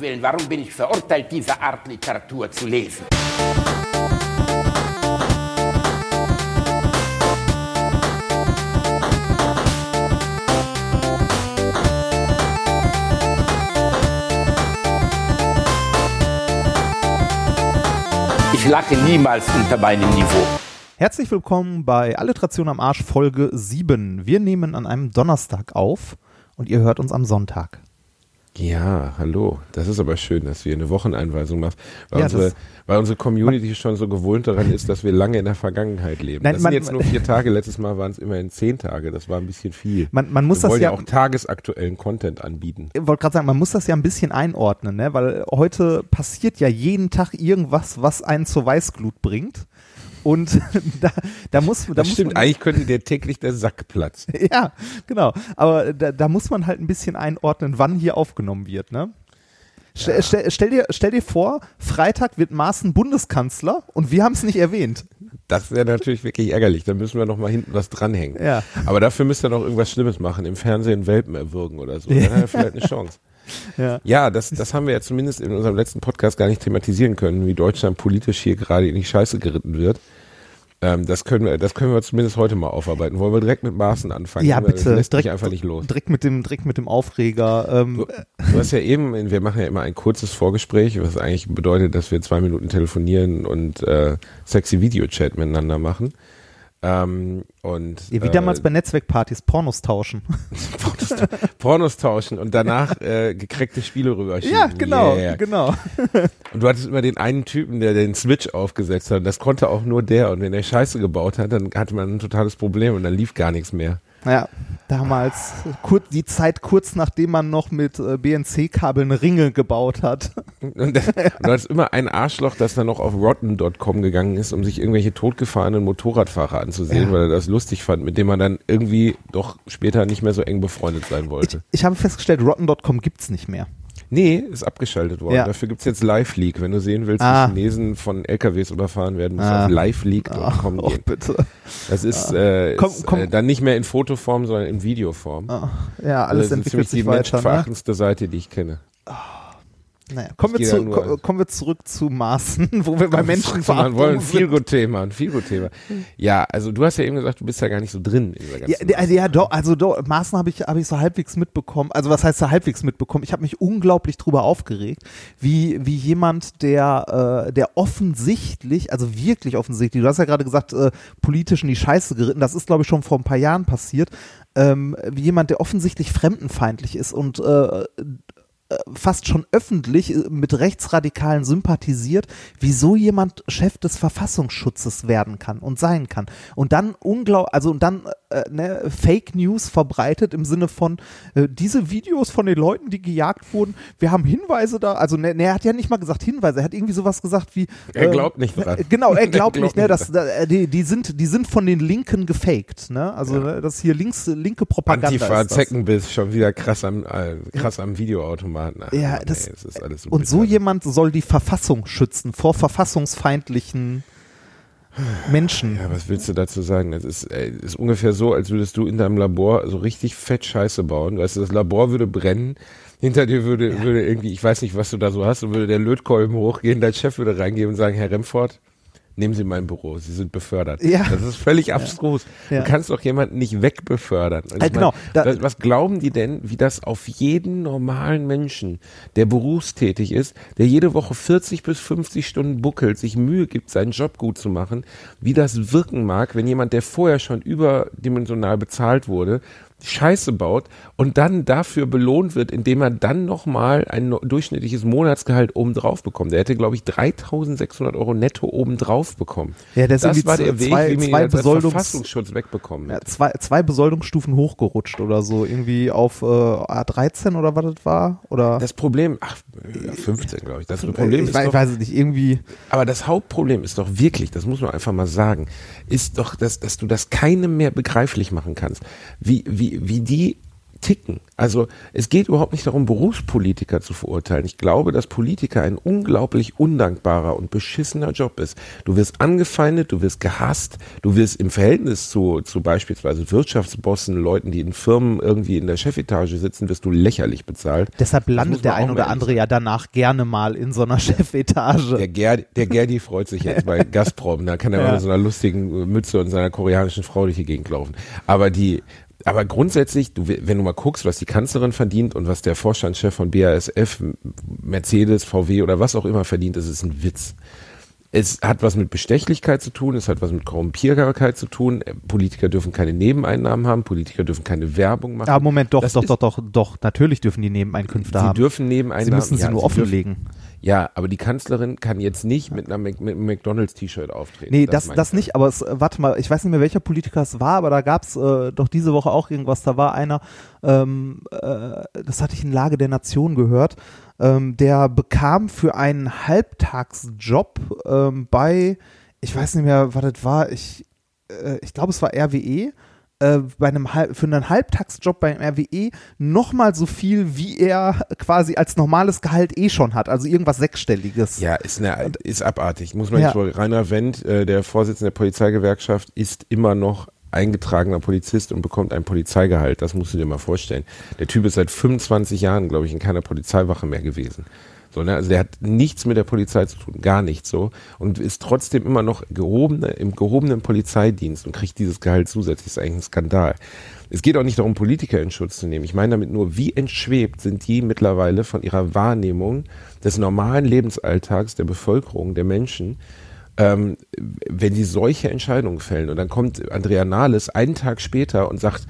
Willen, warum bin ich verurteilt, diese Art Literatur zu lesen? Ich lache niemals unter meinem Niveau. Herzlich willkommen bei Alliteration am Arsch Folge 7. Wir nehmen an einem Donnerstag auf und ihr hört uns am Sonntag. Ja, hallo. Das ist aber schön, dass wir eine Wocheneinweisung machen, weil, Ja, unsere, weil unsere Community schon so gewohnt daran ist, dass wir lange in der Vergangenheit leben. Nein, das man- sind jetzt nur vier Tage. Letztes Mal waren es immerhin zehn Tage. Das war ein bisschen viel. Man, man muss wir das wollen ja, ja auch tagesaktuellen Content anbieten. ich wollte gerade sagen, man muss das ja ein bisschen einordnen, ne? weil heute passiert ja jeden Tag irgendwas, was einen zur Weißglut bringt. Und da, da muss, da Das muss stimmt, man, eigentlich könnte dir täglich der Sack platzen. Ja, genau. Aber da, da muss man halt ein bisschen einordnen, wann hier aufgenommen wird, ne? Stell, stell, stell, dir, stell dir vor, Freitag wird Maaßen Bundeskanzler und wir haben es nicht erwähnt. Das wäre natürlich wirklich ärgerlich. Da müssen wir noch mal hinten was dranhängen. Ja. Aber dafür müsst ihr noch irgendwas Schlimmes machen, im Fernsehen Welpen erwürgen oder so. Dann hat er vielleicht eine Chance. Ja. Ja, das, das haben wir ja zumindest in unserem letzten Podcast gar nicht thematisieren können, wie Deutschland politisch hier gerade in die Scheiße geritten wird. Ähm, das können wir, das können wir zumindest heute mal aufarbeiten. Wollen wir direkt mit Maßen anfangen? Ja, bitte. Das lässt direkt, mich einfach nicht los. Direkt mit dem, direkt mit dem Aufreger. Ähm, Du, du hast ja eben, wir machen ja immer ein kurzes Vorgespräch, was eigentlich bedeutet, dass wir zwei Minuten telefonieren und äh, sexy Videochat miteinander machen. Ähm, und ja, wie äh, damals bei Netzwerkpartys Pornos tauschen. Pornos, Pornos tauschen und danach äh, gekreckte Spiele rüberschieben. ja, genau, Yeah. genau. Und du hattest immer den einen Typen, der den Switch aufgesetzt hat. Und das konnte auch nur der. Und wenn der Scheiße gebaut hat, dann hatte man ein totales Problem und dann lief gar nichts mehr. Ja, damals kur die Zeit kurz nachdem man noch mit äh, BNC-Kabeln Ringe gebaut hat. Und, du hattest immer ein Arschloch, das dann noch auf rotten.com gegangen ist, um sich irgendwelche totgefahrenen Motorradfahrer anzusehen, Ja. weil er das lustig fand, mit dem man dann irgendwie doch später nicht mehr so eng befreundet sein Ich, wollte. ich habe festgestellt, rotten.com gibt's nicht mehr. Nee, ist abgeschaltet worden. Ja. Dafür gibt's jetzt Live-Leak. Wenn du sehen willst, Ah. wie Chinesen von LKWs überfahren werden, musst Ah. auf liveleak.com Ach, gehen. bitte. Das ist, äh, Komm, ist komm. Äh, dann nicht mehr in Fotoform, sondern in Videoform. Ah, ja, alles das ist entwickelt sich die weiter. Ne? menschenverachtendste Seite, die ich kenne. Naja, kommen, wir zu, ko- kommen wir zurück zu Maßen, wo wir bei Menschen Man wollen ein sind. Feelgood-Thema, ein Feelgood-Thema. Ja, also du hast ja eben gesagt, du bist ja gar nicht so drin in dieser Ja, ganzen der- also, ja, doch, also doch, Maßen habe ich, hab ich so halbwegs mitbekommen. Also was heißt so halbwegs mitbekommen? Ich habe mich unglaublich drüber aufgeregt, wie, wie jemand, der, äh, der offensichtlich, also wirklich offensichtlich, du hast ja gerade gesagt, äh, politisch in die Scheiße geritten, das ist glaube ich schon vor ein paar Jahren passiert, ähm, wie jemand, der offensichtlich fremdenfeindlich ist und äh, fast schon öffentlich äh, mit Rechtsradikalen sympathisiert, wieso jemand Chef des Verfassungsschutzes werden kann und sein kann. Und dann unglaub, also und dann äh, ne, Fake News verbreitet im Sinne von äh, diese Videos von den Leuten, die gejagt wurden, wir haben Hinweise da, also ne, ne, er hat ja nicht mal gesagt Hinweise, er hat irgendwie sowas gesagt wie Er äh, glaubt nicht dran. äh, Genau, er Er glaubt nicht, ne, dass da, äh, die, die sind die sind von den Linken gefaked, ne? Also ne, das hier links linke Propaganda Antifa. Zeckenbiss, schon wieder krass am, äh, krass am Videoautomaten. Ach, Ja, Mann, das- ey, das ist alles so Und so jemand soll die Verfassung schützen vor verfassungsfeindlichen Menschen. Ja, was willst du dazu sagen? Das ist, ey, ist ungefähr so, als würdest du in deinem Labor so richtig fett Scheiße bauen. Weißt du, das Labor würde brennen, hinter dir würde, würde irgendwie, ich weiß nicht, was du da so hast, und würde der Lötkolben hochgehen, dein Chef würde reingehen und sagen, Herr Remford, nehmen Sie mein Büro, Sie sind befördert. Ja. Das ist völlig abstrus. Ja. Du kannst doch jemanden nicht wegbefördern. Ja, ich genau. Was, was glauben die denn, wie das auf jeden normalen Menschen, der berufstätig ist, der jede Woche 40 bis 50 Stunden buckelt, sich Mühe gibt, seinen Job gut zu machen, wie das wirken mag, wenn jemand, der vorher schon überdimensional bezahlt wurde, Scheiße baut und dann dafür belohnt wird, indem er dann nochmal ein durchschnittliches Monatsgehalt obendrauf bekommt. Der hätte, glaube ich, 3600 Euro netto obendrauf bekommen. Ja, das irgendwie war der z- Weg, zwei- wie zwei als Besoldungs- Verfassungsschutz wegbekommen Ja, zwei, zwei Besoldungsstufen hochgerutscht oder so, irgendwie auf äh, A13 oder was das war? Oder Das Problem, ach, ja, 15, glaube ich. Das Problem ich ist weiß, doch, weiß es nicht, irgendwie. aber das Hauptproblem ist doch wirklich, das muss man einfach mal sagen, ist doch, dass, dass du das keinem mehr begreiflich machen kannst. Wie, wie, wie die ticken. Also es geht überhaupt nicht darum, Berufspolitiker zu verurteilen. Ich glaube, dass Politiker ein unglaublich undankbarer und beschissener Job ist. Du wirst angefeindet, du wirst gehasst, du wirst im Verhältnis zu, zu beispielsweise Wirtschaftsbossen, Leuten, die in Firmen irgendwie in der Chefetage sitzen, wirst du lächerlich bezahlt. Deshalb landet der ein oder andere ja danach gerne mal in so einer Chefetage. Der, Ger der Gerdi freut sich jetzt bei Gazprom, da kann er ja. mal mit so einer lustigen Mütze und seiner koreanischen Frau durch die Gegend laufen. Aber die, aber grundsätzlich, du, wenn du mal guckst, was die Kanzlerin verdient und was der Vorstandschef von BASF, Mercedes, VW oder was auch immer verdient, das ist ein Witz. Es hat was mit Bestechlichkeit zu tun, es hat was mit Korrumpierbarkeit zu tun. Politiker dürfen keine Nebeneinnahmen haben, Politiker dürfen keine Werbung machen. Aber Moment, doch, das doch, doch, doch, doch, natürlich dürfen die Nebeneinkünfte sie haben. Sie dürfen Nebeneinnahmen. Sie müssen sie ja, nur offenlegen. Dürfen, ja, aber die Kanzlerin kann jetzt nicht mit, einem McDonalds-T-Shirt auftreten. Nee, das, das, das nicht, aber es, warte mal, ich weiß nicht mehr, welcher Politiker es war, aber da gab's äh, doch diese Woche auch irgendwas. Da war einer, ähm, äh, das hatte ich in Lage der Nation gehört, ähm, der bekam für einen Halbtagsjob ähm, bei, ich weiß nicht mehr, was das war, ich, äh, ich glaube, es war RWE äh, bei einem für einen Halbtagsjob beim RWE nochmal so viel, wie er quasi als normales Gehalt eh schon hat. Also irgendwas Sechsstelliges. Ja, ist, eine, ist abartig. Muss man ja. nicht vor. Rainer Wendt, äh, der Vorsitzende der Polizeigewerkschaft, ist immer noch eingetragener Polizist und bekommt ein Polizeigehalt. Das musst du dir mal vorstellen. Der Typ ist seit 25 Jahren, glaube ich, in keiner Polizeiwache mehr gewesen. So, ne? Also der hat nichts mit der Polizei zu tun, gar nichts so. Und ist trotzdem immer noch gehobene, im gehobenen Polizeidienst und kriegt dieses Gehalt zusätzlich. Das ist eigentlich ein Skandal. Es geht auch nicht darum, Politiker in Schutz zu nehmen. Ich meine damit nur, wie entschwebt sind die mittlerweile von ihrer Wahrnehmung des normalen Lebensalltags der Bevölkerung, der Menschen, ähm, wenn sie solche Entscheidungen fällen. Und dann kommt Andrea Nahles einen Tag später und sagt,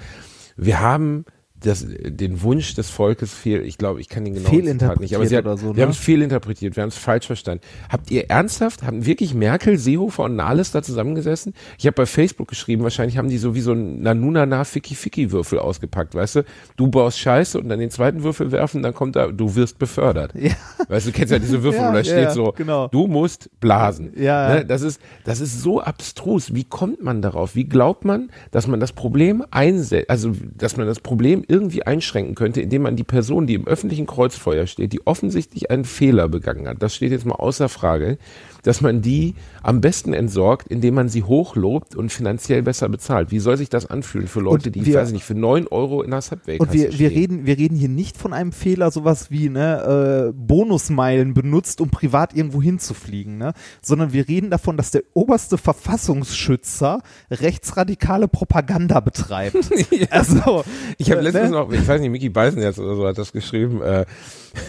wir haben das, den Wunsch des Volkes fehl, ich glaube, ich kann ihn genau nicht, aber sie hat, so, ne? wir haben es fehlinterpretiert, wir haben es falsch verstanden. Habt ihr ernsthaft, haben wirklich Merkel, Seehofer und Nahles da zusammengesessen? Ich habe bei Facebook geschrieben, wahrscheinlich haben die so wie so ein Nanunana Ficky Ficky Würfel ausgepackt, weißt du? Du baust Scheiße und dann den zweiten Würfel werfen, dann kommt da, du wirst befördert. Ja. Weißt du, du kennst ja diese Würfel, ja, wo da steht ja, so, genau. du musst blasen. Ja. Ne? Das ist, das ist so abstrus. Wie kommt man darauf? Wie glaubt man, dass man das Problem einsetzt, also, dass man das Problem irgendwie einschränken könnte, indem man die Person, die im öffentlichen Kreuzfeuer steht, die offensichtlich einen Fehler begangen hat, das steht jetzt mal außer Frage, dass man die am besten entsorgt, indem man sie hochlobt und finanziell besser bezahlt. Wie soll sich das anfühlen für Leute, die, wir, ich weiß nicht, für neun Euro in der Subway Und wir, wir reden, wir reden hier nicht von einem Fehler, sowas wie ne, äh, Bonusmeilen benutzt, um privat irgendwo hinzufliegen, ne? sondern wir reden davon, dass der oberste Verfassungsschützer rechtsradikale Propaganda betreibt. ja. Also, ich habe äh, letztens ne? noch, ich weiß nicht, Mickey Beisen jetzt oder so hat das geschrieben, äh,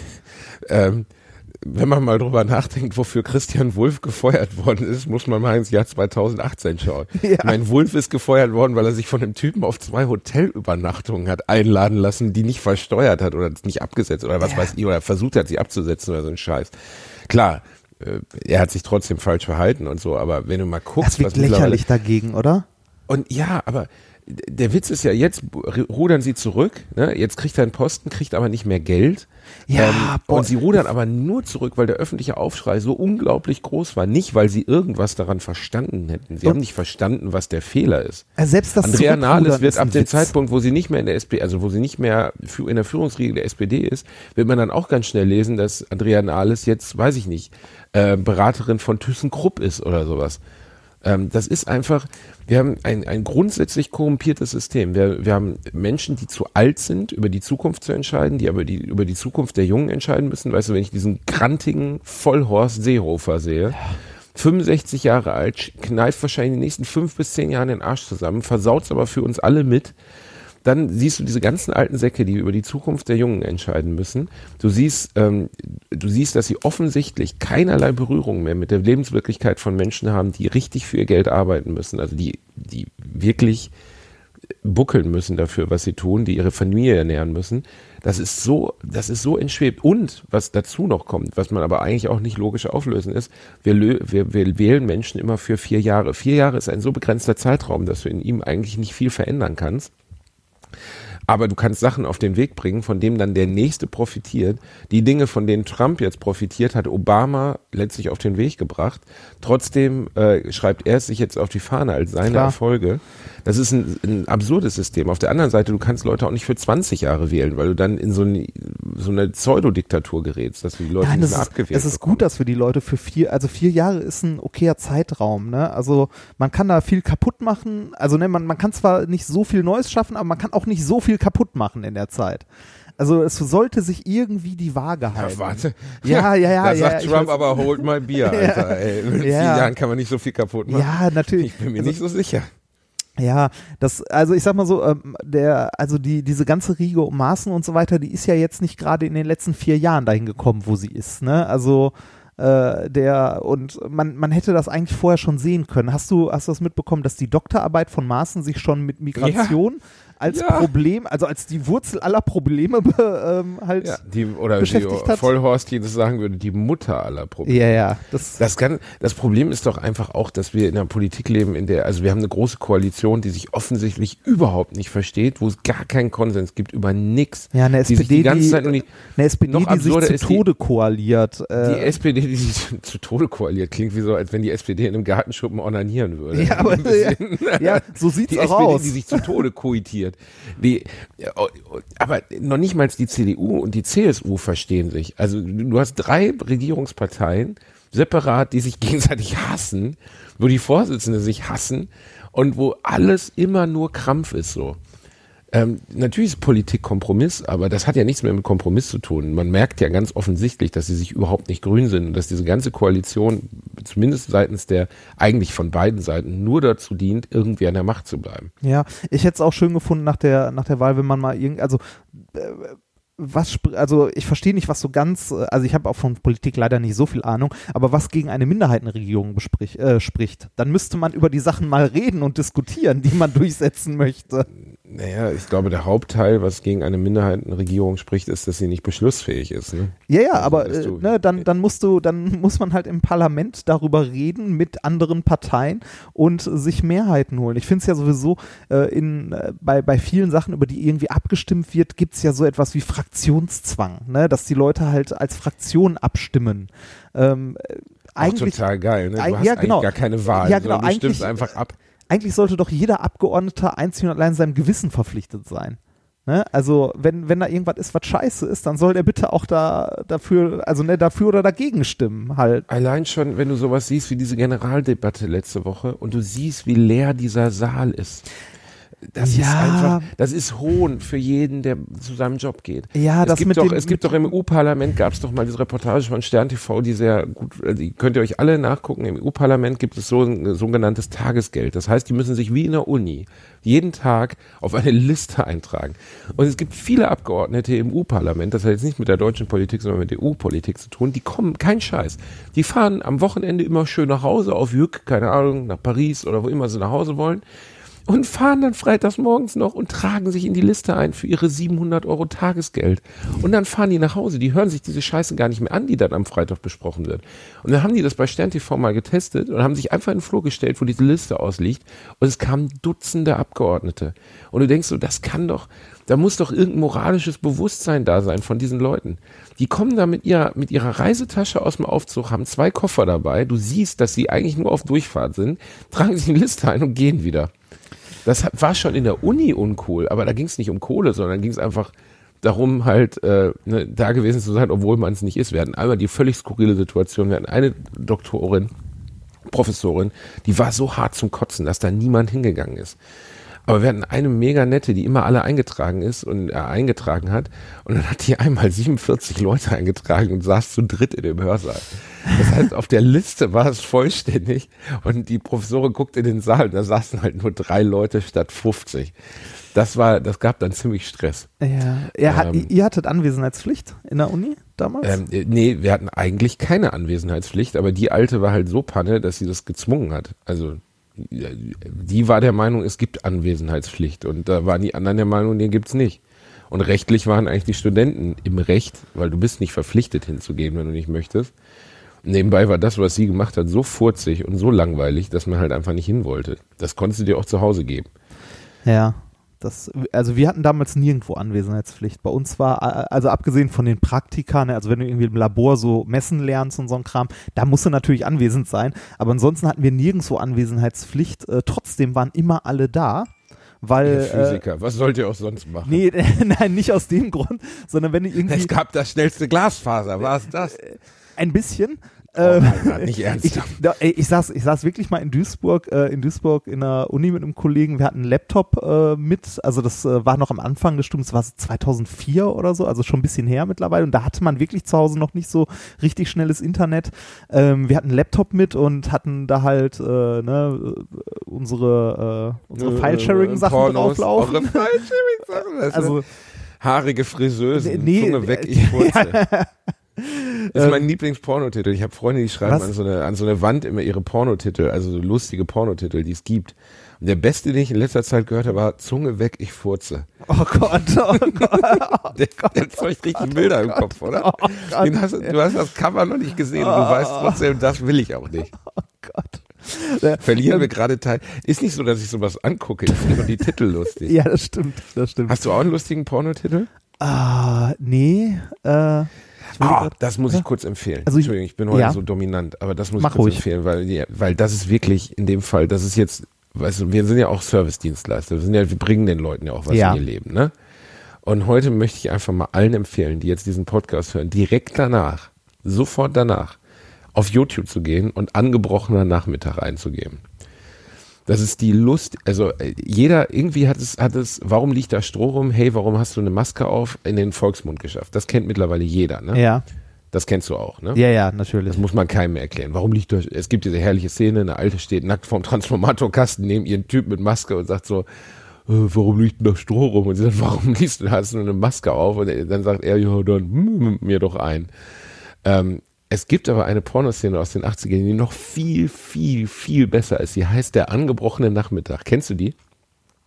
ähm, wenn man mal drüber nachdenkt, wofür Christian Wulff gefeuert worden ist, muss man mal ins Jahr 2018 schauen. Ja. Ich meine, Wulff ist gefeuert worden, weil er sich von dem Typen auf zwei Hotelübernachtungen hat einladen lassen, die nicht versteuert hat oder nicht abgesetzt oder was ja. weiß ich, oder versucht hat, sie abzusetzen oder so ein Scheiß. Klar, äh, er hat sich trotzdem falsch verhalten und so, aber wenn du mal guckst, das wird was lächerlich dagegen, oder? Und ja, aber der Witz ist ja, jetzt rudern sie zurück, ne? jetzt kriegt er einen Posten, kriegt aber nicht mehr Geld. Ja, ähm, und sie rudern aber nur zurück, weil der öffentliche Aufschrei so unglaublich groß war. Nicht, weil sie irgendwas daran verstanden hätten. Sie und haben nicht verstanden, was der Fehler ist. Selbst das Andrea Nahles wird ab dem Witz. Zeitpunkt, wo sie nicht mehr in der SPD, also wo sie nicht mehr in der Führungsriege der SPD ist, wird man dann auch ganz schnell lesen, dass Andrea Nahles jetzt, weiß ich nicht, äh, Beraterin von ThyssenKrupp ist oder sowas. Ähm, das ist einfach, wir haben ein, ein grundsätzlich korrumpiertes System. Wir, wir haben Menschen, die zu alt sind, über die Zukunft zu entscheiden, die aber die, über die Zukunft der Jungen entscheiden müssen. Weißt du, wenn ich diesen grantigen Vollhorst Seehofer sehe, 65 Jahre alt, kneift wahrscheinlich in den nächsten fünf bis zehn Jahren den Arsch zusammen, versaut's aber für uns alle mit dann siehst du diese ganzen alten Säcke, die über die Zukunft der Jungen entscheiden müssen. Du siehst, ähm, du siehst, dass sie offensichtlich keinerlei Berührung mehr mit der Lebenswirklichkeit von Menschen haben, die richtig für ihr Geld arbeiten müssen, also die, die wirklich buckeln müssen dafür, was sie tun, die ihre Familie ernähren müssen. Das ist so, das ist so entschwebt. Und was dazu noch kommt, was man aber eigentlich auch nicht logisch auflösen ist, wir, wir, wir wählen Menschen immer für vier Jahre. Vier Jahre ist ein so begrenzter Zeitraum, dass du in ihm eigentlich nicht viel verändern kannst. Aber du kannst Sachen auf den Weg bringen, von dem dann der Nächste profitiert. Die Dinge, von denen Trump jetzt profitiert, hat Obama letztlich auf den Weg gebracht. Trotzdem äh, schreibt er es sich jetzt auf die Fahne als seine Klar. Erfolge. Das ist ein, ein absurdes System. Auf der anderen Seite, du kannst Leute auch nicht für 20 Jahre wählen, weil du dann in so, eine so eine Pseudodiktatur gerätst, dass du die Leute Nein, nicht es mehr ist, abgewählt es ist bekommen. gut, dass wir die Leute für vier, also vier Jahre ist ein okayer Zeitraum, ne? Also man kann da viel kaputt machen. Also ne, man, man kann zwar nicht so viel Neues schaffen, aber man kann auch nicht so viel kaputt machen in der Zeit. Also es sollte sich irgendwie die Waage halten. Ja, warte. Ja, ja, ja. Da ja, sagt ich Trump aber, hold my Bier, Alter. Ey. In vier Ja. Jahren kann man nicht so viel kaputt machen. Ja, natürlich. Ich bin mir Also- nicht so sicher. Ja, das, also ich sag mal so, ähm, der, also die, diese ganze Riege um Maßen und so weiter, die ist ja jetzt nicht gerade in den letzten vier Jahren dahin gekommen, wo sie ist, ne? Also äh, der und man, man hätte das eigentlich vorher schon sehen können. Hast du, hast du das mitbekommen, dass die Doktorarbeit von Maaßen sich schon mit Migration als Ja. Problem, also als die Wurzel aller Probleme be, ähm, halt Ja, die, oder wie beschäftigt hat? Vollhorst jedes sagen würde, die Mutter aller Probleme. ja, ja, das, Das, kann, das Problem ist doch einfach auch, dass wir in einer Politik leben, in der, also wir haben eine große Koalition, die sich offensichtlich überhaupt nicht versteht, wo es gar keinen Konsens gibt über nichts. ja, eine die SPD, die ganze die, Zeit nur die, eine SPD, noch die sich zu ist die- Tode koaliert. die Äh, SPD, die sich zu Tode koaliert, klingt wie so, als wenn die SPD in einem Gartenschuppen onanieren würde. ja, aber, bisschen. ja, so sieht's die auch SPD, aus. die sich zu Tode koitiert. Die, ja, oh, oh, aber noch nicht mal die CDU und die CSU verstehen sich. Also du hast drei Regierungsparteien separat, die sich gegenseitig hassen, wo die Vorsitzenden sich hassen und wo alles immer nur Krampf ist so. Ähm, natürlich ist Politik Kompromiss, aber das hat ja nichts mehr mit Kompromiss zu tun. Man merkt ja ganz offensichtlich, dass sie sich überhaupt nicht grün sind und dass diese ganze Koalition, zumindest seitens der eigentlich von beiden Seiten, nur dazu dient, irgendwie an der Macht zu bleiben. Ja, ich hätte es auch schön gefunden nach der, nach der Wahl, wenn man mal irgend, also äh, was, also ich verstehe nicht, was so ganz, äh, also ich habe auch von Politik leider nicht so viel Ahnung, aber was gegen eine Minderheitenregierung besprich, äh, spricht, dann müsste man über die Sachen mal reden und diskutieren, die man durchsetzen möchte. Naja, ich glaube, der Hauptteil, was gegen eine Minderheitenregierung spricht, ist, dass sie nicht beschlussfähig ist. Ne? Ja, ja, Also, aber dass äh, du- ne, dann, dann musst du, dann muss man halt im Parlament darüber reden mit anderen Parteien und sich Mehrheiten holen. Ich finde es ja sowieso äh, in, äh, bei, bei vielen Sachen, über die irgendwie abgestimmt wird, gibt es ja so etwas wie Fraktionszwang, ne? dass die Leute halt als Fraktion abstimmen. Ähm, äh, Auch eigentlich, total geil. Ne? Du hast ja, eigentlich genau. gar keine Wahl, Ja, genau, du stimmst eigentlich- einfach ab. Eigentlich sollte doch jeder Abgeordnete einzig und allein seinem Gewissen verpflichtet sein. Ne? Also wenn, wenn da irgendwas ist, was scheiße ist, dann soll der bitte auch da dafür, also ne, dafür oder dagegen stimmen halt. Allein schon, wenn du sowas siehst wie diese Generaldebatte letzte Woche und du siehst, wie leer dieser Saal ist. Das ist Ja. einfach, das ist Hohn für jeden, der zu seinem Job geht. Ja, es das gibt mit doch, dem- es gibt doch im EU-Parlament gab es doch mal diese Reportage von Stern TV, die sehr gut, äh, die könnt ihr euch alle nachgucken. Im EU-Parlament gibt es so ein sogenanntes Tagesgeld. Das heißt, die müssen sich wie in der Uni jeden Tag auf eine Liste eintragen. Und es gibt viele Abgeordnete im EU-Parlament, das hat jetzt nicht mit der deutschen Politik, sondern mit der EU-Politik zu tun, die kommen, kein Scheiß. Die fahren am Wochenende immer schön nach Hause auf Jück, keine Ahnung, nach Paris oder wo immer sie nach Hause wollen und fahren dann freitags morgens noch und tragen sich in die Liste ein für ihre 700 Euro Tagesgeld. Und dann fahren die nach Hause. Die hören sich diese Scheiße gar nicht mehr an, die dann am Freitag besprochen wird. Und dann haben die das bei Stern TV mal getestet und haben sich einfach in den Flur gestellt, wo diese Liste ausliegt. Und es kamen Dutzende Abgeordnete. Und du denkst so, das kann doch, da muss doch irgendein moralisches Bewusstsein da sein von diesen Leuten. Die kommen da mit ihrer, mit ihrer Reisetasche aus dem Aufzug, haben zwei Koffer dabei. Du siehst, dass sie eigentlich nur auf Durchfahrt sind, tragen sich in die Liste ein und gehen wieder. Das war schon in der Uni uncool, aber da ging es nicht um Kohle, sondern ging es einfach darum, halt äh, ne, da gewesen zu sein, obwohl man es nicht ist. Wir hatten einmal die völlig skurrile Situation, wir hatten eine Doktorin, Professorin, die war so hart zum Kotzen, dass da niemand hingegangen ist. Aber wir hatten eine mega nette, die immer alle eingetragen ist und äh, eingetragen hat. Und dann hat die einmal 47 Leute eingetragen und saß zu dritt in dem Hörsaal. Das heißt, auf der Liste war es vollständig und die Professorin guckt in den Saal und da saßen halt nur drei Leute statt 50. Das war, das gab dann ziemlich Stress. Ja. Hat, Ähm. ihr hattet Anwesenheitspflicht in der Uni damals? Ähm, äh, nee, wir hatten eigentlich keine Anwesenheitspflicht, aber die alte war halt so panne, dass sie das gezwungen hat. Also die war der Meinung, es gibt Anwesenheitspflicht und da waren die anderen der Meinung, den gibt's nicht. Und rechtlich waren eigentlich die Studenten im Recht, weil du bist nicht verpflichtet hinzugehen, wenn du nicht möchtest. Nebenbei war das, was sie gemacht hat, so furzig und so langweilig, dass man halt einfach nicht hin wollte. Das konntest du dir auch zu Hause geben. ja. Das, also wir hatten damals nirgendwo Anwesenheitspflicht. Bei uns war, äh, also abgesehen von den Praktika, ne, also wenn du irgendwie im Labor so messen lernst und so ein Kram, da musst du natürlich anwesend sein. Aber ansonsten hatten wir nirgendwo Anwesenheitspflicht. Äh, trotzdem waren immer alle da. Weil, Der Physiker, was sollt ihr auch sonst machen? Äh, nee, nein, nicht aus dem Grund, sondern wenn du irgendwie Es gab das schnellste Glasfaser, war es das? ein bisschen. Oh ähm, nein, nein, nicht ich, ernsthaft. ey, ich, saß, ich saß wirklich mal in Duisburg, äh, in Duisburg in der Uni mit einem Kollegen. Wir hatten einen Laptop äh, mit, also das äh, war noch am Anfang des Studiums, das war so 2004 oder so, also schon ein bisschen her mittlerweile. Und da hatte man wirklich zu Hause noch nicht so richtig schnelles Internet. Ähm, wir hatten einen Laptop mit und hatten da halt äh, ne, unsere, äh, unsere File-Sharing-Sachen Pornos, drauflaufen. eure File-Sharing-Sachen. Also haarige Friseusen, Nee, Zunge weg, äh, ich furze. Das ist mein Lieblingspornotitel. Ich habe Freunde, die schreiben Was? an so, eine, an so eine Wand immer ihre Pornotitel, also so lustige Pornotitel, die es gibt. Und der beste, den ich in letzter Zeit gehört habe, war Zunge weg, ich furze. oh Gott, oh Gott. Der, der zeugt richtig Bilder im Kopf, oder? Oh Gott. Hast, du hast das Cover noch nicht gesehen und du weißt trotzdem, das will ich auch nicht. Oh Gott. Verlieren ähm, wir gerade Teil. Ist nicht so, dass ich sowas angucke. Ich finde nur die Titel lustig. Ja, das stimmt, das stimmt. Hast du auch einen lustigen Pornotitel? Ah, nee, äh, Ah, das muss ich kurz empfehlen. Also ich- Entschuldigung, ich bin heute ja. so dominant, aber das muss Mach ich kurz ruhig. empfehlen, weil, weil das ist wirklich in dem Fall, das ist jetzt, weißt du, wir sind ja auch Service-Dienstleister, wir sind ja, wir bringen den Leuten ja auch was Ja. in ihr Leben, ne? Und heute möchte ich einfach mal allen empfehlen, die jetzt diesen Podcast hören, direkt danach, sofort danach, auf YouTube zu gehen und angebrochener Nachmittag einzugeben. Das ist die Lust, also äh, jeder, irgendwie hat es, hat es, warum liegt da Stroh rum? Hey, warum hast du eine Maske auf? In den Volksmund geschafft. Das kennt mittlerweile jeder, ne? Ja, Das kennst du auch, ne? ja, ja, natürlich. Das muss man keinem mehr erklären. Warum liegt da, es gibt diese herrliche Szene, eine Alte steht nackt vorm Transformatorkasten neben ihren Typ mit Maske und sagt so, äh, warum liegt denn da Stroh rum? Und sie sagt, warum liegst du, hast du eine Maske auf? Und dann sagt er, ja, dann hm, mir doch ein. Ähm, es gibt aber eine Pornoszene aus den 80ern, die noch viel, viel, viel besser ist. Die heißt Der angebrochene Nachmittag. Kennst du die?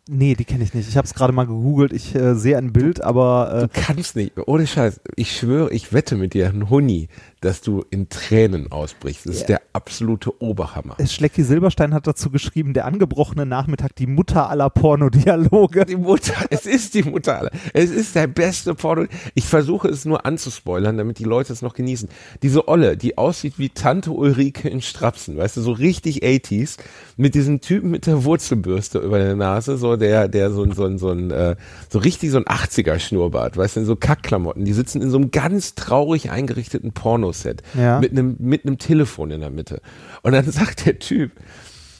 Nee, die kenne ich nicht. Ich habe es gerade mal gegoogelt. Ich äh, sehe ein Bild, aber Du kannst nicht, ohne Scheiß, ich schwöre, ich wette mit dir, ein Huni, dass du in Tränen ausbrichst. Das ist der absolute Oberhammer. äh, Schlecki Silberstein hat dazu geschrieben, der angebrochene Nachmittag, die Mutter aller Pornodialoge. Die Mutter, es ist die Mutter aller. Es ist der beste Porno. Ich versuche es nur anzuspoilern, damit die Leute es noch genießen. Diese Olle, die aussieht wie Tante Ulrike in Strapsen, weißt du, so richtig 80s, mit diesem Typen mit der Wurzelbürste über der Nase, so der, der so ein, so ein, so ein, äh, so richtig so ein 80er Schnurrbart, weißt du, so Kackklamotten. Die sitzen in so einem ganz traurig eingerichteten Pornoset. Ja. Mit einem, mit einem Telefon in der Mitte. Und dann sagt der Typ,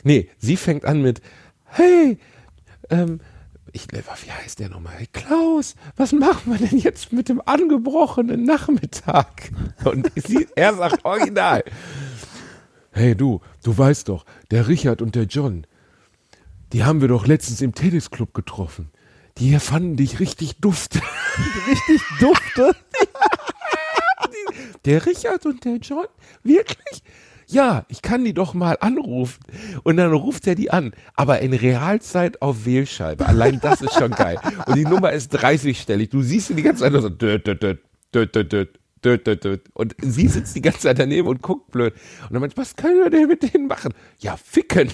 nee, sie fängt an mit, hey, ähm, ich, wie heißt der nochmal? Hey, Klaus, was machen wir denn jetzt mit dem angebrochenen Nachmittag? Und sie, er sagt original. Hey du, du weißt doch, der Richard und der John, die haben wir doch letztens im Tennisclub getroffen. Die fanden dich richtig duft. richtig dufte? der Richard und der John? Wirklich? Ja, ich kann die doch mal anrufen. Und dann ruft er die an, aber in Realzeit auf Wählscheibe. Allein das ist schon geil. Und die Nummer ist 30-stellig. Du siehst sie die ganze Zeit so. Död, död, död, död, död, död. Und sie sitzt die ganze Zeit daneben und guckt blöd. Und dann meint, was können wir denn mit denen machen? Ja, ficken.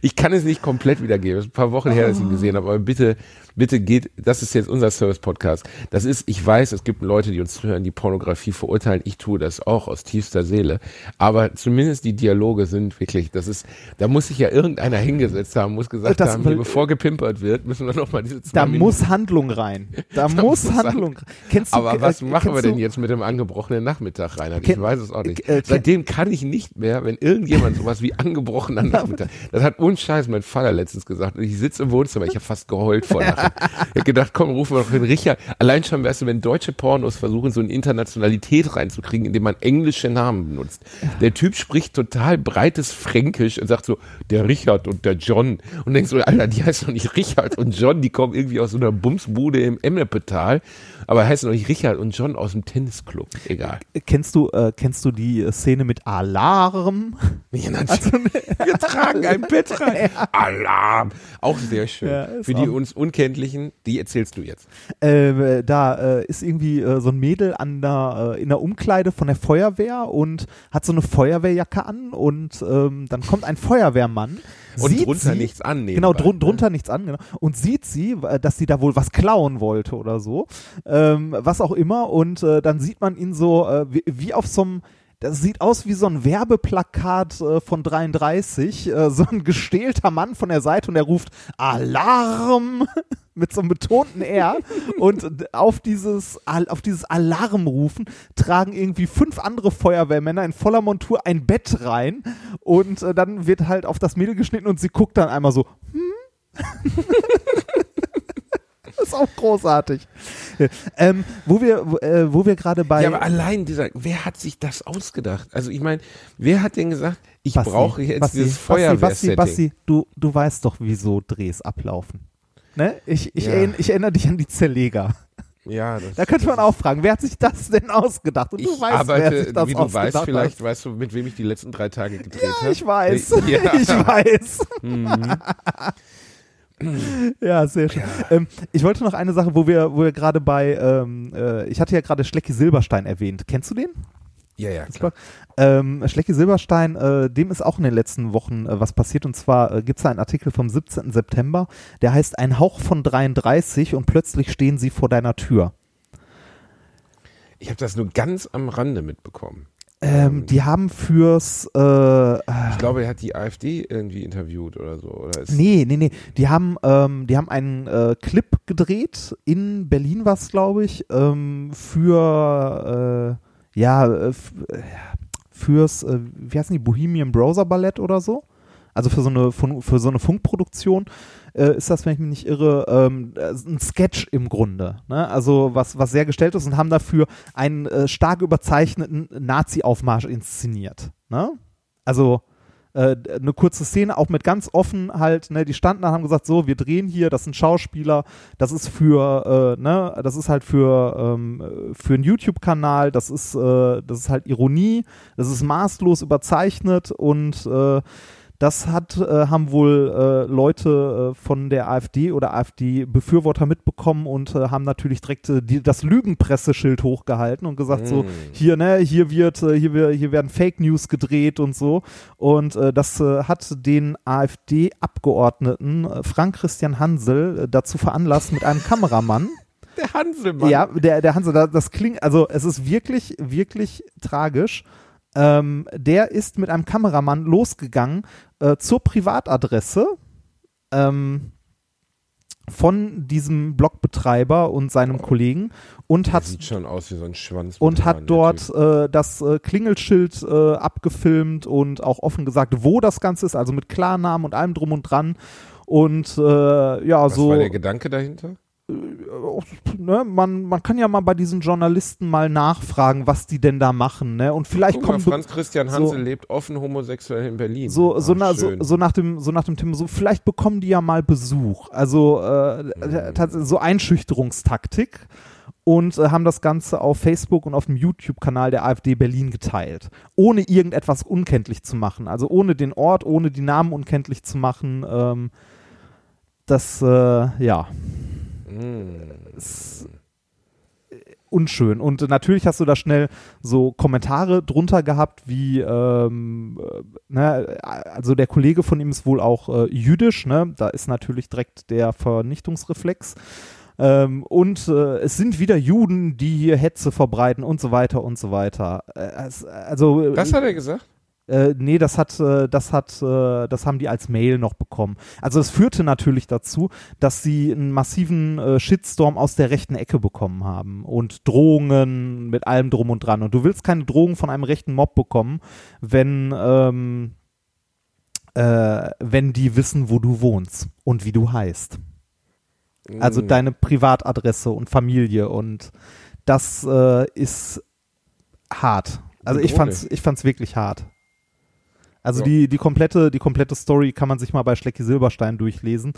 Ich kann es nicht komplett wiedergeben. Es ist ein paar Wochen her, dass ich ihn gesehen habe, aber bitte, bitte geht, das ist jetzt unser Service-Podcast. Das ist, ich weiß, es gibt Leute, die uns hören, die Pornografie verurteilen. Ich tue das auch aus tiefster Seele. Aber zumindest die Dialoge sind wirklich, das ist, da muss sich ja irgendeiner hingesetzt haben, muss gesagt Das- haben, hier, bevor gepimpert wird, müssen wir nochmal diese zwei Da Minuten muss Handlung rein. Da, muss muss Handlung rein. Kennst du, aber was äh, machen wir denn jetzt mit dem angebrochenen Nachmittag, Reinhard? Ich weiß es auch nicht. äh, Seitdem kann ich nicht mehr, wenn irgendjemand sowas wie angebrochener Nachmittag. Das hat uns Scheiß mein Vater letztens gesagt. Und ich sitze im Wohnzimmer, ich habe fast geheult vor Lachen. Ich habe gedacht, komm, rufen wir doch den Richard. Allein schon, weißt du, wenn deutsche Pornos versuchen, so eine Internationalität reinzukriegen, indem man englische Namen benutzt. Der Typ spricht total breites Fränkisch und sagt so, der Richard und der John. Und denkst so, Alter, die heißen doch nicht Richard und John, die kommen irgendwie aus so einer Bumsbude im Emmepetal. Aber heißen doch nicht Richard und John aus dem Tennisclub. Egal. Kennst du, äh, kennst du die Szene mit Alarm? Ja, natürlich. Wir tragen ein Bett rein. Alarm. Auch sehr schön. Ja, Für die uns Unkenntlichen, die erzählst du jetzt. äh, da äh, ist irgendwie äh, so ein Mädel an der, äh, in der Umkleide von der Feuerwehr und hat so eine Feuerwehrjacke an und ähm, dann kommt ein Feuerwehrmann Und sieht drunter sie, nichts an. Genau, drun, ne? drunter nichts an, genau. Und sieht sie, äh, dass sie da wohl was klauen wollte oder so. Ähm, was auch immer. Und äh, dann sieht man ihn so, äh, wie, wie auf so einem, das sieht aus wie so ein Werbeplakat äh, von 33, äh, so ein gestählter Mann von der Seite und er ruft Alarm mit so einem betonten R. Und auf dieses, auf dieses Alarm rufen tragen irgendwie fünf andere Feuerwehrmänner in voller Montur ein Bett rein. Und äh, dann wird halt auf das Mädel geschnitten und sie guckt dann einmal so, hm? das ist auch großartig. Ähm, wo wir, wo, äh, wo wir gerade bei Ja, aber allein dieser, wer hat sich das ausgedacht? Also ich meine, wer hat denn gesagt, ich Basti, brauche jetzt Basti, dieses Basti, Basti, Feuerwehrsetting? Basti, du, du weißt doch, wieso Drehs ablaufen. Ne? Ich, ich, Ja. erinn- ich erinnere dich an die Zerleger. Ja, das, Da könnte man auch fragen, wer hat sich das denn ausgedacht? Und ich du weißt, wer arbeite, sich das wie du weißt, hat. vielleicht weißt du, mit wem ich die letzten drei Tage gedreht Ja, habe. ich weiß. Ja. Ich weiß. Mhm. Ja, sehr schön. Ähm, ich wollte noch eine Sache, wo wir, wo wir gerade bei, ähm, äh, ich hatte ja gerade Schlecki Silberstein erwähnt. Kennst du den? Ja, ja, klar. Ähm, Schlecki Silberstein, äh, dem ist auch in den letzten Wochen äh, was passiert. Und zwar äh, gibt es einen Artikel vom 17. September, der heißt Ein Hauch von 33 und plötzlich stehen sie vor deiner Tür. Ich habe das nur ganz am Rande mitbekommen. Ähm, die haben fürs äh, Ich glaube, er hat die AfD irgendwie interviewt oder so. Oder ist, Nee, nee, nee. Die haben, ähm, die haben einen äh, Clip gedreht in Berlin, was glaube ich, ähm, für äh, ja, äh, äh, fürs, äh, wie heißen die, Bohemian Browser Ballett oder so? Also für so eine für so eine Funkproduktion äh, ist das, wenn ich mich nicht irre, ähm, äh, ein Sketch im Grunde. Ne? Also was, was sehr gestellt ist und haben dafür einen äh, stark überzeichneten Nazi-Aufmarsch inszeniert. Ne? Also äh, eine kurze Szene, auch mit ganz offen halt, ne, die standen da und haben gesagt, so, wir drehen hier, das sind Schauspieler, das ist für, äh, ne, das ist halt für, ähm, für einen YouTube-Kanal, das ist, äh, das ist halt Ironie, das ist maßlos überzeichnet und äh, das hat, äh, haben wohl äh, Leute äh, von der AfD oder AfD-Befürworter mitbekommen und äh, haben natürlich direkt äh, die, das Lügenpresseschild hochgehalten und gesagt so, Mm. hier, ne, hier wird, äh, hier, wir- hier werden Fake News gedreht und so. Und das hat den AfD-Abgeordneten äh, Frank Christian Hansel dazu veranlasst, mit einem Kameramann Der Hanselmann. ja, der, der Hansel, da- das klingt, also es ist wirklich, wirklich tragisch. Ähm, der ist mit einem Kameramann losgegangen äh, zur Privatadresse ähm, von diesem Blogbetreiber und seinem Kollegen und Der hat sieht schon aus wie so ein Schwanz. und hat dort äh, das äh, Klingelschild äh, abgefilmt und auch offen gesagt, wo das Ganze ist, also mit Klarnamen und allem drum und dran. Und äh, ja, Was so war der Gedanke dahinter? Ne, man, man kann ja mal bei diesen Journalisten mal nachfragen, was die denn da machen, ne? Und vielleicht Guck mal, kommen Franz Christian so- Hansel lebt offen homosexuell in Berlin. so, so, Ach, na, so, so nach dem so nach dem Thema so vielleicht bekommen die ja mal Besuch also äh, Mhm. so Einschüchterungstaktik und äh, haben das Ganze auf Facebook und auf dem YouTube-Kanal der AfD Berlin geteilt, ohne irgendetwas unkenntlich zu machen, also ohne den Ort, ohne die Namen unkenntlich zu machen. Ähm, das äh, ja Mm. unschön. Und natürlich hast du da schnell so Kommentare drunter gehabt, wie, ähm, äh, ne, also der Kollege von ihm ist wohl auch äh, jüdisch, ne? Da ist natürlich direkt der Vernichtungsreflex. Ähm, und äh, es sind wieder Juden, die hier Hetze verbreiten und so weiter und so weiter. Äh, also Das hat er gesagt? Äh, nee, das hat, äh, das hat, äh, das haben die als Mail noch bekommen. Also es führte natürlich dazu, dass sie einen massiven äh, Shitstorm aus der rechten Ecke bekommen haben und Drohungen mit allem drum und dran. Und du willst keine Drohungen von einem rechten Mob bekommen, wenn ähm, äh, wenn die wissen, wo du wohnst und wie du heißt. Also Mm. deine Privatadresse und Familie und das ist hart. Also ich fand's, ich fand's wirklich hart. Also Ja. die, die komplette, die komplette Story kann man sich mal bei Schlecki Silberstein durchlesen.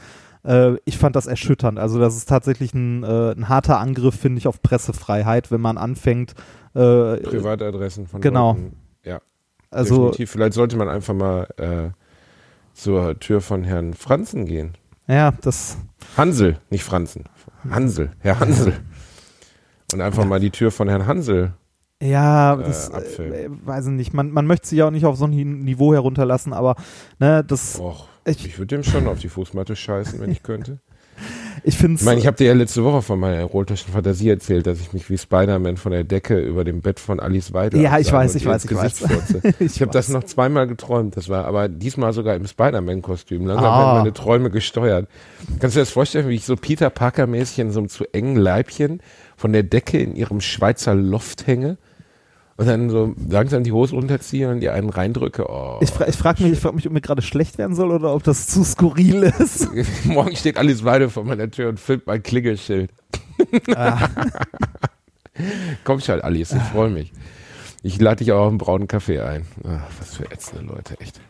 Äh, ich fand das erschütternd. Also das ist tatsächlich ein, äh, ein harter Angriff, finde ich, auf Pressefreiheit, wenn man anfängt. Äh, Privatadressen von Genau. Leuten. Ja, also definitiv. Vielleicht sollte man einfach mal äh, zur Tür von Herrn Franzen gehen. ja, das Hansel, nicht Franzen. Hansel, Herr Hansel. Und einfach mal die Tür von Herrn Hansel. Ja, äh, das abfilmen. äh, weiß ich nicht. Man, man möchte sie ja auch nicht auf so ein Niveau herunterlassen, aber ne, das, Och, Ich, Ich würde dem schon auf die Fußmatte scheißen, wenn ich könnte. ich finde Ich meine, ich habe dir ja letzte Woche von meiner erotischen Fantasie erzählt, dass ich mich wie Spider-Man von der Decke über dem Bett von Alice Weidel Ja, ich weiß, ich weiß, ich Gesicht weiß. Ich Ich habe das noch zweimal geträumt. Das war aber diesmal sogar im Spider-Man-Kostüm. Langsam Ah. werden meine Träume gesteuert. Kannst du dir das vorstellen, wie ich so Peter Parker-mäßig in so einem zu engen Leibchen von der Decke in ihrem Schweizer Loft hänge und dann so langsam die Hose runterziehe und dir einen reindrücke? Oh. ich, fra ich frage mich, ich frag mich, ob mir gerade schlecht werden soll oder ob das zu skurril ist. Morgen steht Alice Weidel vor meiner Tür und filmt mein Klingelschild. Ah. Komm schon, Alice, ich freue mich. Ich lade dich auch auf einen braunen Kaffee ein. Ach, was für ätzende Leute, echt.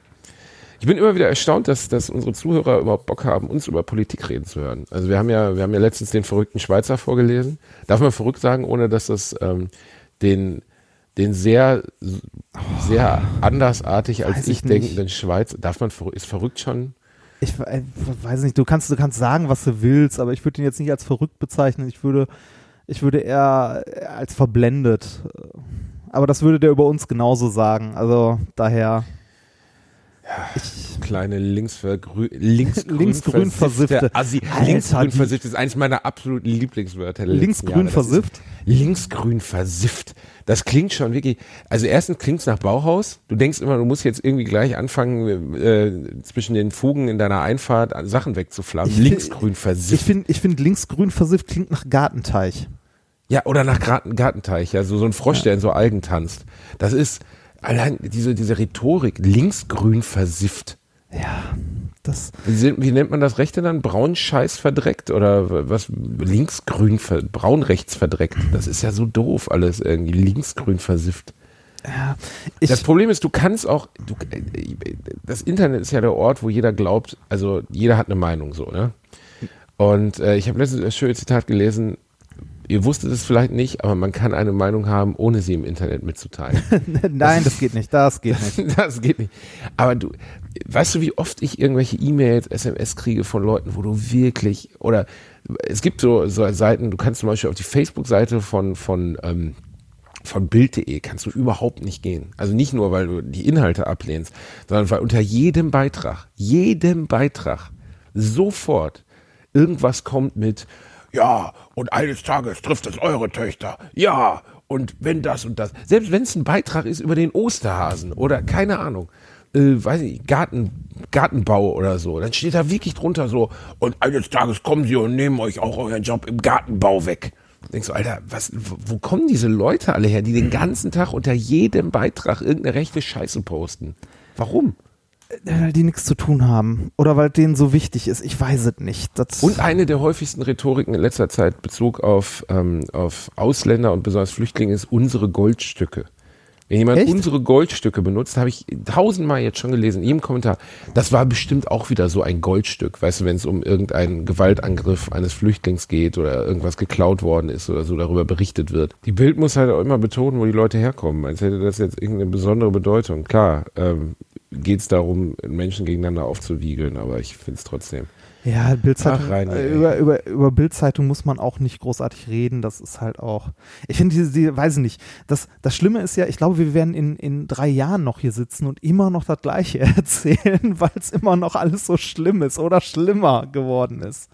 Ich bin immer wieder erstaunt, dass, dass unsere Zuhörer überhaupt Bock haben, uns über Politik reden zu hören. Also wir haben ja, wir haben ja letztens den verrückten Schweizer vorgelesen. Darf man verrückt sagen, ohne dass das ähm, den, den sehr, sehr andersartig als ich, ich denkenden Schweizer, darf man verrückt, ist verrückt schon? Ich äh, weiß nicht, du kannst, du kannst sagen, was du willst, aber ich würde ihn jetzt nicht als verrückt bezeichnen. Ich würde, ich würde eher als verblendet. Aber das würde der über uns genauso sagen. Also daher. Ich, kleine linksgrün, Linksgrün versiffte. Assi. Alter, linksgrün versifft ist eines meiner absoluten Lieblingswörter. linksgrün versifft. Linksgrün versifft. Das klingt schon wirklich. Also erstens klingt es nach Bauhaus. Du denkst immer, du musst jetzt irgendwie gleich anfangen, äh, zwischen den Fugen in deiner Einfahrt Sachen wegzuflammen. Ich linksgrün Ich versifft. finde, ich find linksgrün versifft klingt nach Gartenteich. Ja, oder nach Garten, Gartenteich, ja, so, so ein Frosch, der in so Algen tanzt. Das ist allein diese, diese Rhetorik, linksgrün versifft. Ja, das. Wie, wie nennt man das Rechte dann? Braunscheiß verdreckt oder was? Linksgrün, braunrechts verdreckt. Das ist ja so doof alles irgendwie. Linksgrün versifft. Ja, das Problem ist, du kannst auch, du, das Internet ist ja der Ort, wo jeder glaubt, also jeder hat eine Meinung so, ne? Und äh, ich habe letztens das schöne Zitat gelesen, ihr wusstet es vielleicht nicht, aber man kann eine Meinung haben, ohne sie im Internet mitzuteilen. nein, das geht nicht, das geht nicht. Das geht nicht. Aber du, weißt du, wie oft ich irgendwelche E-Mails, SMS kriege von Leuten, wo du wirklich, oder es gibt so, so Seiten, du kannst zum Beispiel auf die Facebook-Seite von, von, ähm, von Bild.de kannst du überhaupt nicht gehen. Also nicht nur, weil du die Inhalte ablehnst, sondern weil unter jedem Beitrag, jedem Beitrag sofort irgendwas kommt mit, ja, und eines Tages trifft es eure Töchter, ja, und wenn das und das, selbst wenn es ein Beitrag ist über den Osterhasen oder keine Ahnung, äh, weiß ich, Garten, Gartenbau oder so, dann steht da wirklich drunter so, und eines Tages kommen sie und nehmen euch auch euren Job im Gartenbau weg. Denkst du, Alter, was, wo kommen diese Leute alle her, die den ganzen Tag unter jedem Beitrag irgendeine rechte Scheiße posten? Warum? Weil die nichts zu tun haben. Oder weil denen so wichtig ist. Ich weiß es nicht. Das, Und eine der häufigsten Rhetoriken in letzter Zeit Bezug auf, ähm, auf Ausländer und besonders Flüchtlinge ist unsere Goldstücke. Wenn jemand Echt? unsere Goldstücke benutzt, habe ich tausendmal jetzt schon gelesen, in jedem Kommentar, das war bestimmt auch wieder so ein Goldstück, weißt du, wenn es um irgendeinen Gewaltangriff eines Flüchtlings geht oder irgendwas geklaut worden ist oder so darüber berichtet wird. Die Bild muss halt auch immer betonen, wo die Leute herkommen, als hätte das jetzt irgendeine besondere Bedeutung. Klar, ähm, geht es darum, Menschen gegeneinander aufzuwiegeln, aber ich finde es trotzdem. Ja, Bildzeitung. Äh, über über, über Bildzeitung muss man auch nicht großartig reden. Das ist halt auch. Ich finde, diese, die, weiß ich nicht. Das, das Schlimme ist ja, ich glaube, wir werden in, in drei Jahren noch hier sitzen und immer noch das Gleiche erzählen, weil es immer noch alles so schlimm ist oder schlimmer geworden ist.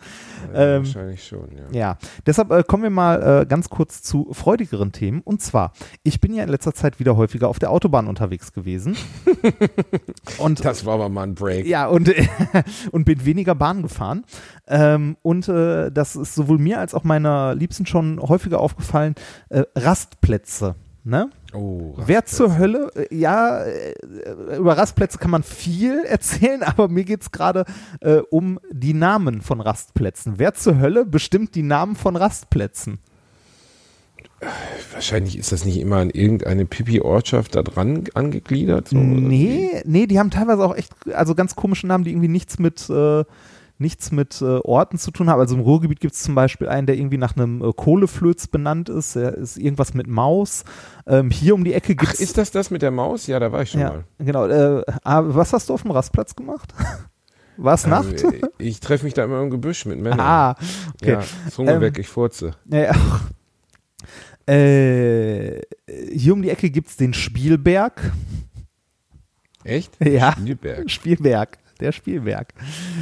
Ja, Ähm, wahrscheinlich schon, ja. Ja, deshalb äh, kommen wir mal äh, ganz kurz zu freudigeren Themen. Und zwar, ich bin ja in letzter Zeit wieder häufiger auf der Autobahn unterwegs gewesen. und Das war aber mal ein Break. ja, und, und bin weniger Bahn gefahren. Ähm, und äh, das ist sowohl mir als auch meiner Liebsten schon häufiger aufgefallen, äh, Rastplätze. Ne? Oh, Wer zur Hölle, äh, ja, äh, über Rastplätze kann man viel erzählen, aber mir geht es gerade äh, um die Namen von Rastplätzen. Wer zur Hölle bestimmt die Namen von Rastplätzen? Wahrscheinlich ist das nicht immer an irgendeine Pipi-Ortschaft da dran angegliedert. So Nee, nee, die haben teilweise auch echt, also ganz komische Namen, die irgendwie nichts mit, äh, nichts mit äh, Orten zu tun haben. Also im Ruhrgebiet gibt es zum Beispiel einen, der irgendwie nach einem äh, Kohleflöz benannt ist. Der ist irgendwas mit Maus. Ähm, hier um die Ecke gibt es. ist das das mit der Maus? Ja, da war ich schon ja, mal. genau. Äh, ah, was hast du auf dem Rastplatz gemacht? War es Nacht? Ähm, ich treffe mich da immer im Gebüsch mit Männern. ah, okay. Ja, Zunge Ähm, weg, ich furze. Ja, äh, hier um die Ecke gibt es den Spielberg. Echt? Ja. Spielberg. Spielberg. Der Spielberg.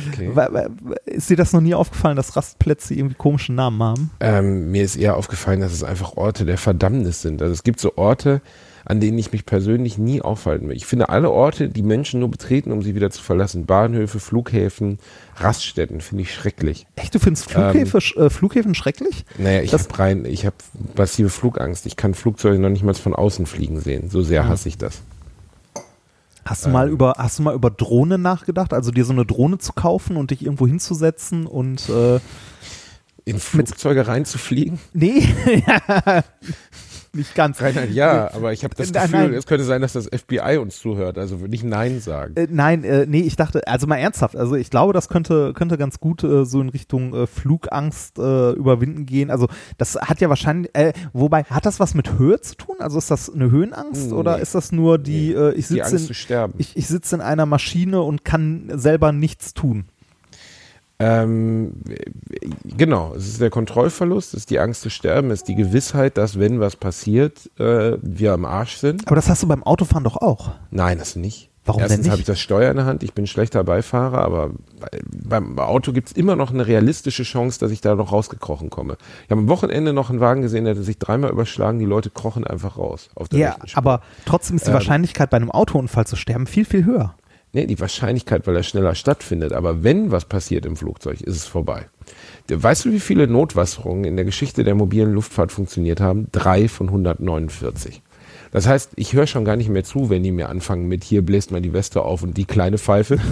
Okay. Ist dir das noch nie aufgefallen, dass Rastplätze irgendwie komischen Namen haben? Ähm, mir ist eher aufgefallen, dass es einfach Orte der Verdammnis sind. Also es gibt so Orte, an denen ich mich persönlich nie aufhalten will. Ich finde alle Orte, die Menschen nur betreten, um sie wieder zu verlassen, Bahnhöfe, Flughäfen, Raststätten, finde ich schrecklich. Echt, du findest Flughäfen, äh, Flughäfen schrecklich? Naja, ich habe rein, ich habe massive Flugangst. Ich kann Flugzeuge noch nicht mal von außen fliegen sehen. So sehr hasse ich das. Hast du mal über, hast du mal über Drohnen nachgedacht? Also dir so eine Drohne zu kaufen und dich irgendwo hinzusetzen und äh, In Flugzeuge reinzufliegen? nee, nicht ganz. Reinhard, ja, aber ich habe das Nein, Gefühl, nein. es könnte sein, dass das FBI uns zuhört. Also würde ich Nein sagen. Äh, nein, äh, nee, ich dachte, also mal ernsthaft, also ich glaube, das könnte, könnte ganz gut äh, so in Richtung äh, Flugangst äh, überwinden gehen. Also das hat ja wahrscheinlich, äh, wobei, hat das was mit Höhe zu tun? Also ist das eine Höhenangst Nee. oder ist das nur die, äh, ich sitze in, ich, ich sitze in einer Maschine und kann selber nichts tun? Ähm, genau, es ist der Kontrollverlust, es ist die Angst zu sterben, es ist die Gewissheit, dass wenn was passiert, äh, wir am Arsch sind. Aber das hast du beim Autofahren doch auch. Nein, das nicht. Warum denn Erstens nicht? habe ich das Steuer in der Hand, ich bin schlechter Beifahrer, aber bei- beim Auto gibt es immer noch eine realistische Chance, dass ich da noch rausgekrochen komme. Ich habe am Wochenende noch einen Wagen gesehen, der hatte sich dreimal überschlagen, die Leute krochen einfach raus. Auf der Ja, aber trotzdem ist die Ähm. Wahrscheinlichkeit bei einem Autounfall zu sterben viel, viel höher. Nee, die Wahrscheinlichkeit, weil er schneller stattfindet. Aber wenn was passiert im Flugzeug, ist es vorbei. Weißt du, wie viele Notwasserungen in der Geschichte der mobilen Luftfahrt funktioniert haben? Drei von 149. Das heißt, ich höre schon gar nicht mehr zu, wenn die mir anfangen mit hier bläst mal die Weste auf und die kleine Pfeife.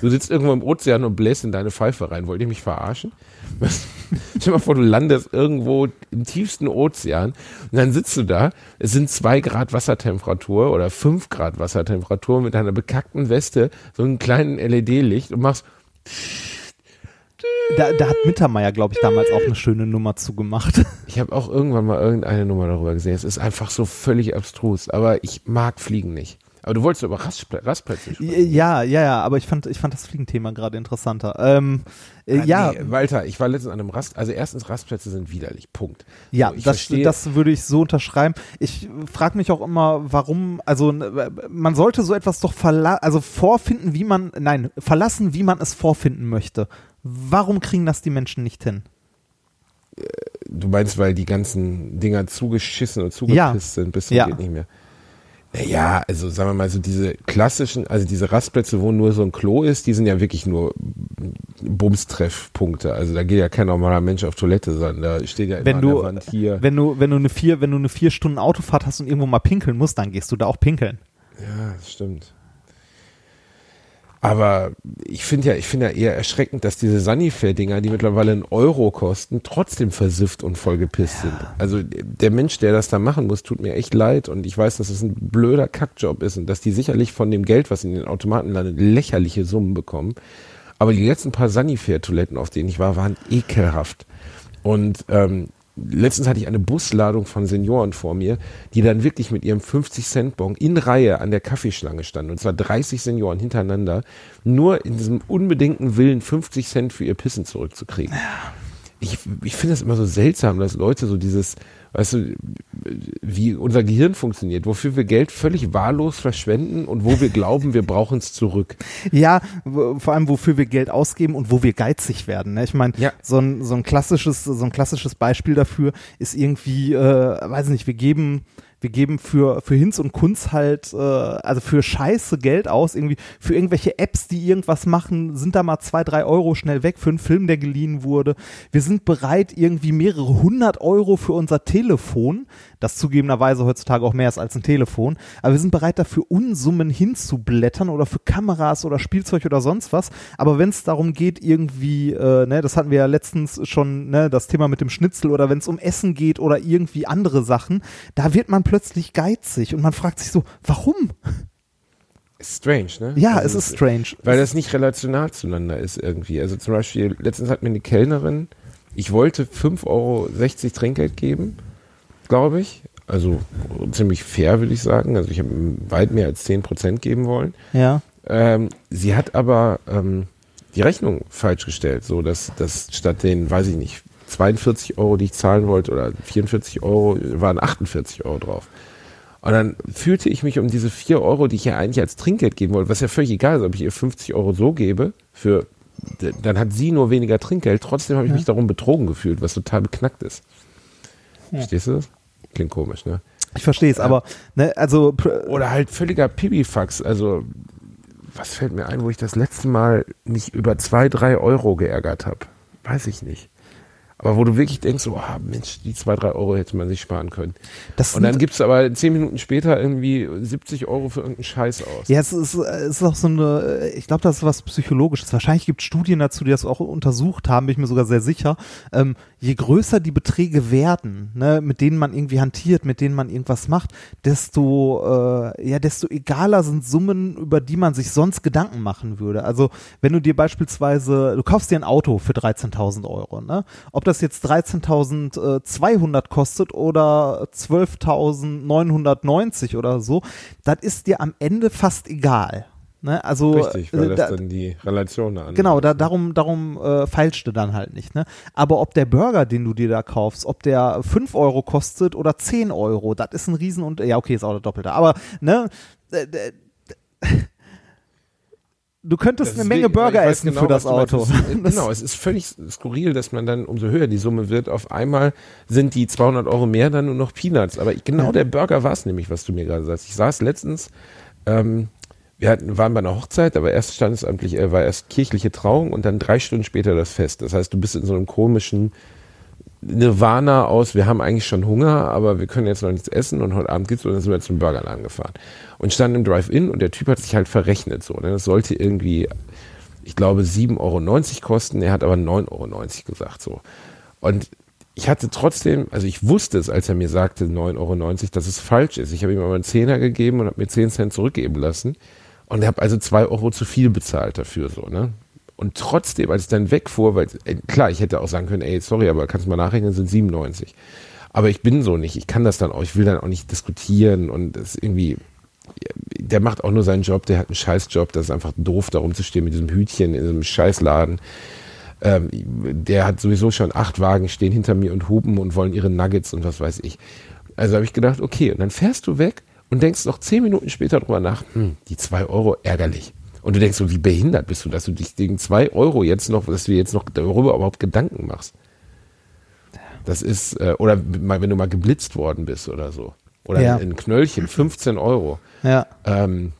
Du sitzt irgendwo im Ozean und bläst in deine Pfeife rein. Wollt ihr mich verarschen? Stell dir mal vor, du landest irgendwo im tiefsten Ozean und dann sitzt du da. Es sind zwei Grad Wassertemperatur oder fünf Grad Wassertemperatur mit deiner bekackten Weste, so einem kleinen LED-Licht und machst Da, da hat Mittermeier, glaube ich, damals auch eine schöne Nummer zugemacht. Ich habe auch irgendwann mal irgendeine Nummer darüber gesehen. Es ist einfach so völlig abstrus, aber ich mag Fliegen nicht. Aber du wolltest über Rastpl Rastplätze sprechen. Ja, ja, ja, aber ich fand, ich fand das Fliegenthema gerade interessanter. Ähm, äh, Ah, ja, Nee, Walter, ich war letztens an einem Rast, also erstens Rastplätze sind widerlich, Punkt. ja, So, das, verstehe- das würde ich so unterschreiben. Ich frage mich auch immer, warum, also man sollte so etwas doch verla also vorfinden, wie man, nein, verlassen, wie man es vorfinden möchte. Warum kriegen das die Menschen nicht hin? Du meinst, weil die ganzen Dinger zugeschissen und zugepisst sind, bis zum Ja. geht nicht mehr. Naja, also sagen wir mal so diese klassischen, also diese Rastplätze, wo nur so ein Klo ist, die sind ja wirklich nur Bumstreffpunkte. Also da geht ja kein normaler Mensch auf Toilette, sondern da steht ja immer Wenn du, Wand hier. wenn du, wenn du eine vier, wenn du eine vier Stunden Autofahrt hast und irgendwo mal pinkeln musst, dann gehst du da auch pinkeln. Ja, das stimmt. Aber ich finde ja, ich finde ja eher erschreckend, dass diese Sanifair-Dinger, die mittlerweile einen Euro kosten, trotzdem versifft und vollgepisst sind. Also der Mensch, der das da machen muss, tut mir echt leid und ich weiß, dass es ein blöder Kackjob ist und dass die sicherlich von dem Geld, was in den Automaten landet, lächerliche Summen bekommen. Aber die letzten paar Sanifair-Toiletten, auf denen ich war, waren ekelhaft. Und ähm, letztens hatte ich eine Busladung von Senioren vor mir, die dann wirklich mit ihrem 50-Cent-Bon in Reihe an der Kaffeeschlange standen. Und zwar 30 Senioren hintereinander, nur in diesem unbedingten Willen, 50 Cent für ihr Pissen zurückzukriegen. Ich, ich finde es immer so seltsam, dass Leute so dieses, weißt du, wie unser Gehirn funktioniert, wofür wir Geld völlig wahllos verschwenden und wo wir glauben, wir brauchen es zurück. Ja, vor allem wofür wir Geld ausgeben und wo wir geizig werden. Ne? Ich meine, Ja. so, ein, so ein klassisches, so ein klassisches Beispiel dafür ist irgendwie, äh, weiß nicht, wir geben wir geben für, für Hinz und Kunz halt, äh, also für Scheiße Geld aus, irgendwie für irgendwelche Apps, die irgendwas machen, sind da mal zwei, drei Euro schnell weg für einen Film, der geliehen wurde. Wir sind bereit, irgendwie mehrere hundert Euro für unser Telefon, das zugegebenerweise heutzutage auch mehr ist als ein Telefon, aber wir sind bereit dafür Unsummen hinzublättern oder für Kameras oder Spielzeug oder sonst was. Aber wenn es darum geht, irgendwie, äh, ne, das hatten wir ja letztens schon, ne, das Thema mit dem Schnitzel oder wenn es um Essen geht oder irgendwie andere Sachen, da wird man plötzlich geizig und man fragt sich so, warum? Strange, ne? Ja, Also es ist strange. Weil das nicht relational zueinander ist irgendwie. Also zum Beispiel, letztens hat mir eine Kellnerin, ich wollte 5,60 Euro Trinkgeld geben, glaube ich. Also ziemlich fair, würde ich sagen. Also ich habe weit mehr als 10% geben wollen. ja. Ähm, sie hat aber ähm, die Rechnung falsch gestellt, so dass, dass statt den, weiß ich nicht, 42 Euro, die ich zahlen wollte, oder 44 Euro, waren 48 Euro drauf. Und dann fühlte ich mich um diese 4 Euro, die ich ja eigentlich als Trinkgeld geben wollte, was ja völlig egal ist, ob ich ihr 50 Euro so gebe, für, dann hat sie nur weniger Trinkgeld. Trotzdem habe ich mich darum betrogen gefühlt, was total beknackt ist. Verstehst du das? Klingt komisch, ne? Ich verstehe es, aber ne, also Oder halt völliger Pipifax. Also, was fällt mir ein, wo ich das letzte Mal mich über zwei, drei Euro geärgert habe? Weiß ich nicht. Aber wo du wirklich denkst, oh Mensch, die zwei, drei Euro hätte man sich sparen können. das Und dann gibst du aber zehn Minuten später irgendwie 70 Euro für irgendeinen Scheiß aus. Ja, es ist, es ist auch so eine, ich glaube, das ist was Psychologisches. Wahrscheinlich gibt es Studien dazu, die das auch untersucht haben, bin ich mir sogar sehr sicher. Ähm, je größer die Beträge werden, ne, mit denen man irgendwie hantiert, mit denen man irgendwas macht, desto, äh, ja, desto egaler sind Summen, über die man sich sonst Gedanken machen würde. Also, wenn du dir beispielsweise, du kaufst dir ein Auto für 13.000 Euro, ne? Ob das jetzt 13.200 kostet oder 12.990 oder so, das ist dir am Ende fast egal. Ne? Also, Richtig, weil äh, das da, dann die Relation da. Genau, da, darum, darum äh, feilst du dann halt nicht. Ne? Aber ob der Burger, den du dir da kaufst, ob der 5 Euro kostet oder 10 Euro, das ist ein Riesen und ja, okay, ist auch der Doppelte. Aber ne, äh, äh, du könntest eine Menge Burger essen für das Auto. Es ist, genau, es ist völlig skurril, dass man dann, umso höher die Summe wird, auf einmal sind die 200 Euro mehr dann nur noch Peanuts. Aber genau Ja. der Burger war es nämlich, was du mir gerade sagst. Ich saß letztens, ähm, wir hatten, waren bei einer Hochzeit, aber erst standesamtlich, äh, war erst kirchliche Trauung und dann drei Stunden später das Fest. Das heißt, du bist in so einem komischen Nirvana aus, wir haben eigentlich schon Hunger, aber wir können jetzt noch nichts essen und heute Abend gibt's und dann sind wir zum Burgerladen gefahren. Und standen im Drive-In und der Typ hat sich halt verrechnet so. Ne? Das sollte irgendwie, ich glaube, 7,90 Euro kosten, er hat aber 9,90 Euro gesagt so. Und ich hatte trotzdem, also ich wusste es, als er mir sagte 9,90 Euro, dass es falsch ist. Ich habe ihm aber einen Zehner gegeben und habe mir 10 Cent zurückgeben lassen und habe also 2 Euro zu viel bezahlt dafür so, ne? Und trotzdem, als ich dann wegfuhr, weil, äh, klar, ich hätte auch sagen können, ey, sorry, aber kannst du mal nachrechnen, sind 97. Aber ich bin so nicht, ich kann das dann auch, ich will dann auch nicht diskutieren und das irgendwie, der macht auch nur seinen Job, der hat einen Scheißjob, das ist einfach doof, da rumzustehen mit diesem Hütchen in diesem Scheißladen. Ähm, der hat sowieso schon acht Wagen stehen hinter mir und hupen und wollen ihre Nuggets und was weiß ich. Also habe ich gedacht, okay, und dann fährst du weg und denkst noch zehn Minuten später drüber nach, hm, die zwei Euro, ärgerlich. Und du denkst so, wie behindert bist du, dass du dich gegen zwei Euro jetzt noch, dass du jetzt noch darüber überhaupt Gedanken machst. Das ist, äh, oder wenn du mal geblitzt worden bist oder so. Oder Ja. ein Knöllchen, 15 Euro. Ja. Ähm,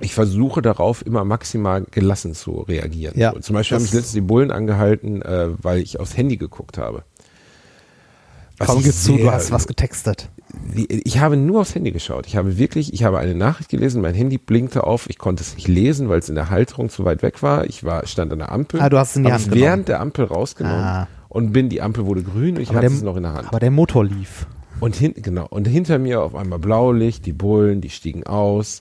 ich versuche darauf immer maximal gelassen zu reagieren. Ja, zum Beispiel haben das- mich letztens die Bullen angehalten, äh, weil ich aufs Handy geguckt habe. Was Komm, gib zu, du hast was getextet. ich habe nur aufs Handy geschaut. Ich habe wirklich, ich habe eine Nachricht gelesen, mein Handy blinkte auf, ich konnte es nicht lesen, weil es in der Halterung zu weit weg war. Ich war, stand an der Ampel. Ah, du hast es in die habe Hand es während der Ampel rausgenommen Ah. und bin, die Ampel wurde grün und ich Aber hatte der, es noch in der Hand. aber der Motor lief. Und hin, genau, und hinter mir auf einmal Blaulicht, die Bullen, die stiegen aus.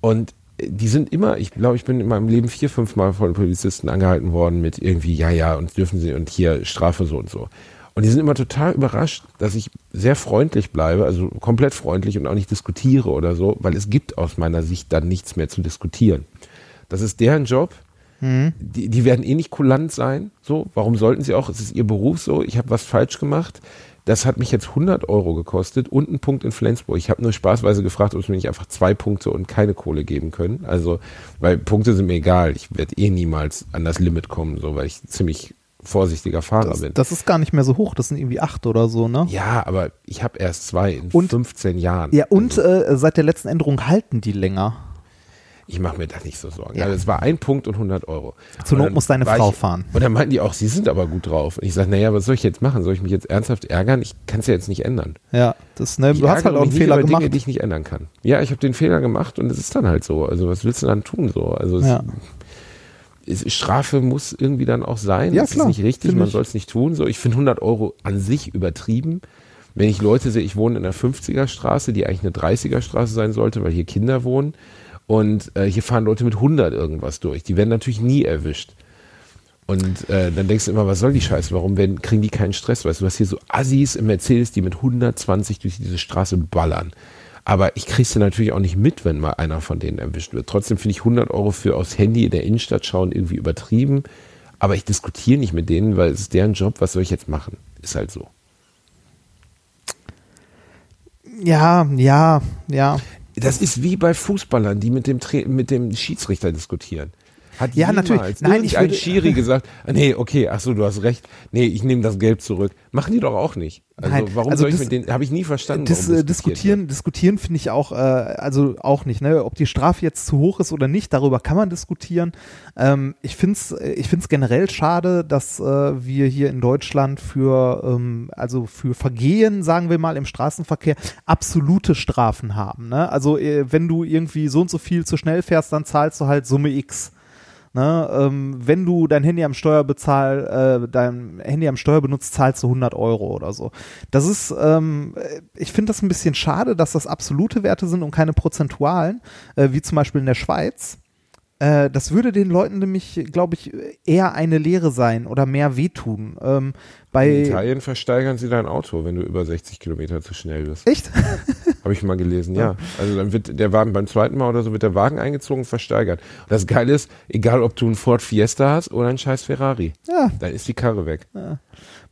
Und äh, die sind immer, ich glaube, ich bin in meinem Leben vier, fünf Mal von Polizisten angehalten worden mit irgendwie, ja, ja, und dürfen sie und hier Strafe so und so. Und die sind immer total überrascht, dass ich sehr freundlich bleibe, also komplett freundlich und auch nicht diskutiere oder so, weil es gibt aus meiner Sicht dann nichts mehr zu diskutieren. Das ist deren Job. Die, die werden eh nicht kulant sein. So, warum sollten sie auch? Es ist ihr Beruf so. Ich habe was falsch gemacht. Das hat mich jetzt 100 Euro gekostet und einen Punkt in Flensburg. Ich habe nur spaßweise gefragt, ob es mir nicht einfach zwei Punkte und keine Kohle geben können. Also, weil Punkte sind mir egal. Ich werde eh niemals an das Limit kommen, so, weil ich ziemlich vorsichtiger Fahrer Das, bin. das ist gar nicht mehr so hoch, das sind irgendwie acht oder so, ne? ja, aber ich habe erst zwei in Und- 15 Jahren. Ja, und Also, äh, seit der letzten Änderung halten die länger. ich mache mir da nicht so Sorgen. Ja. Also, es war ein Punkt und 100 Euro. Zur Not muss deine Frau ich, fahren. Und dann meinten die auch, sie sind aber gut drauf. Und ich sage, naja, was soll ich jetzt machen? Soll ich mich jetzt ernsthaft ärgern? Ich kann es ja jetzt nicht ändern. Ja, das, ne, Ich du hast halt auch einen Fehler gemacht. Dinge, die ich nicht ändern kann. Ja, ich habe den Fehler gemacht und es ist dann halt so. Also was willst du dann tun so? Also es, Ja. Strafe muss irgendwie dann auch sein. Ja, das klar, ist nicht richtig, man soll es nicht tun. So, ich finde 100 Euro an sich übertrieben. Wenn ich Leute sehe, ich wohne in einer 50er Straße, die eigentlich eine 30er Straße sein sollte, weil hier Kinder wohnen und äh, hier fahren Leute mit 100 irgendwas durch. Die werden natürlich nie erwischt. Und äh, dann denkst du immer, was soll die Scheiße? Warum werden, kriegen die keinen Stress? Weißt du, du hast hier so Assis im Mercedes, die mit 120 durch diese Straße ballern. Aber ich krieg's ja natürlich auch nicht mit, wenn mal einer von denen erwischt wird. Trotzdem finde ich 100 Euro für aufs Handy in der Innenstadt schauen irgendwie übertrieben. Aber ich diskutiere nicht mit denen, weil es ist deren Job. Was soll ich jetzt machen? Ist halt so. Ja, ja, ja. Das ist wie bei Fußballern, die mit dem, Tra mit dem Schiedsrichter diskutieren. Hat Ja, natürlich. Nein, ich würde- Schiri gesagt, nee, okay, ach so, du hast recht. Nee, ich nehme das Gelb zurück. Machen die doch auch nicht. Also Nein, warum also soll ich das- mit denen, habe ich nie verstanden. Das warum diskutiert diskutieren, diskutieren finde ich auch, äh, also auch nicht, ne? Ob die Strafe jetzt zu hoch ist oder nicht, darüber kann man diskutieren. Ähm, ich finde es ich find's generell schade, dass äh, wir hier in Deutschland für, ähm, also für Vergehen, sagen wir mal, im Straßenverkehr absolute Strafen haben. Ne? Also äh, wenn du irgendwie so und so viel zu schnell fährst, dann zahlst du halt Summe X. Ne, ähm, wenn du dein Handy am Steuer bezahl, äh, dein Handy am Steuer benutzt, zahlst du 100 Euro oder so. Das ist, ähm, äh, ich finde das ein bisschen schade, dass das absolute Werte sind und keine prozentualen, äh, wie zum Beispiel in der Schweiz. Äh, das würde den Leuten nämlich, glaube ich, eher eine Lehre sein oder mehr wehtun. Ähm, In Italien versteigern sie dein Auto, wenn du über 60 Kilometer zu schnell bist. echt? Habe ich mal gelesen, ja. Also dann wird der Wagen beim zweiten Mal oder so wird der Wagen eingezogen und versteigert. Und das Geile ist, egal ob du einen Ford Fiesta hast oder einen scheiß Ferrari, Ja. dann ist die Karre weg.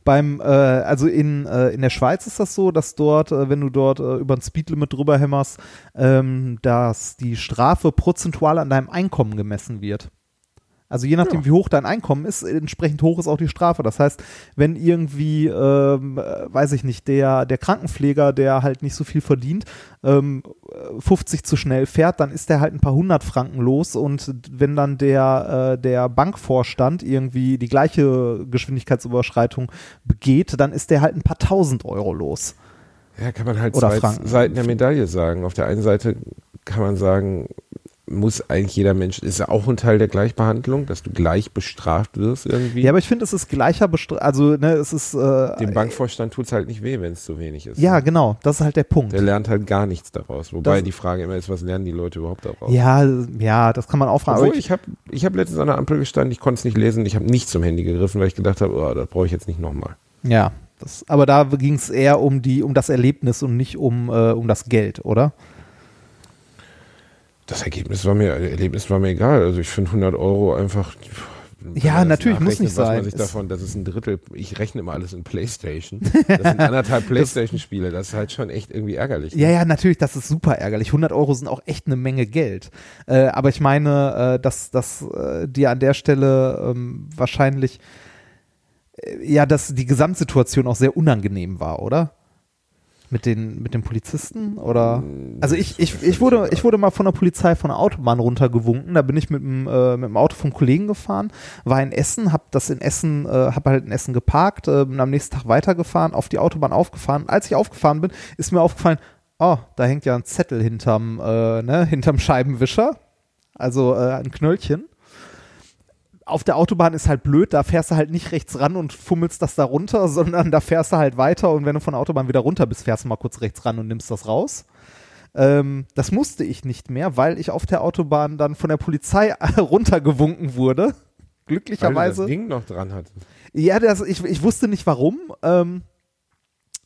Beim, äh, also in, äh, in der Schweiz ist das so, dass dort, äh, wenn du dort äh, über ein Speedlimit drüber hämmerst, ähm, dass die Strafe prozentual an deinem Einkommen gemessen wird. Also je nachdem, Ja. wie hoch dein Einkommen ist, entsprechend hoch ist auch die Strafe. Das heißt, wenn irgendwie, ähm, äh, weiß ich nicht, der, der Krankenpfleger, der halt nicht so viel verdient, ähm, 50 zu schnell fährt, dann ist der halt ein paar hundert Franken los und wenn dann der, äh, der Bankvorstand irgendwie die gleiche Geschwindigkeitsüberschreitung begeht, dann ist der halt ein paar tausend Euro los. Ja, kann man halt Oder zwei Franken. Seiten der Medaille sagen. Auf der einen Seite kann man sagen, muss eigentlich jeder Mensch, ist ja auch ein Teil der Gleichbehandlung, dass du gleich bestraft wirst irgendwie. Ja, aber ich finde, es ist gleicher, Bestra also ne, es ist äh, Dem Bankvorstand tut's halt nicht weh, wenn es zu wenig ist. ja genau, das ist halt der Punkt. Der lernt halt gar nichts daraus. Wobei Das- die Frage immer ist, was lernen die Leute überhaupt daraus? Ja, ja, das kann man auch fragen. Obwohl, ich habe ich hab letztens an der Ampel gestanden, ich konnte es nicht lesen, ich habe nicht zum Handy gegriffen, weil ich gedacht habe, oh, das brauche ich jetzt nicht nochmal. Ja, das, aber da ging es eher um die, um das Erlebnis und nicht um, äh, um das Geld, oder? Das Ergebnis war mir, Erlebnis war mir egal. Also ich finde 100 Euro einfach. Ja, natürlich, muss nicht was sein. Man sich Es- davon, das ist ein Drittel. Ich rechne immer alles in Playstation. Das sind anderthalb Playstation-Spiele. Das ist halt schon echt irgendwie ärgerlich. Ja, ja, natürlich, das ist super ärgerlich. 100 Euro sind auch echt eine Menge Geld. Äh, aber ich meine, äh, dass, dass äh, dir an der Stelle ähm, wahrscheinlich, äh, ja, dass die Gesamtsituation auch sehr unangenehm war, oder? Mit den, mit den Polizisten oder? Also ich, ich, ich wurde, ich wurde mal von der Polizei von der Autobahn runtergewunken. Da bin ich mit dem, äh, mit dem Auto vom Kollegen gefahren, war in Essen, hab das in Essen, äh, hab halt in Essen geparkt, äh, bin am nächsten Tag weitergefahren, auf die Autobahn aufgefahren. Als ich aufgefahren bin, ist mir aufgefallen, oh, da hängt ja ein Zettel hinterm, äh, ne, hinterm Scheibenwischer. Also äh, ein Knöllchen. Auf der Autobahn ist halt blöd, da fährst du halt nicht rechts ran und fummelst das da runter, sondern da fährst du halt weiter und wenn du von der Autobahn wieder runter bist, fährst du mal kurz rechts ran und nimmst das raus. Ähm, das musste ich nicht mehr, weil ich auf der Autobahn dann von der Polizei runtergewunken wurde. Weil du Glücklicherweise. das Ding noch dran hat. Ja, das, ich, ich wusste nicht warum. Ähm,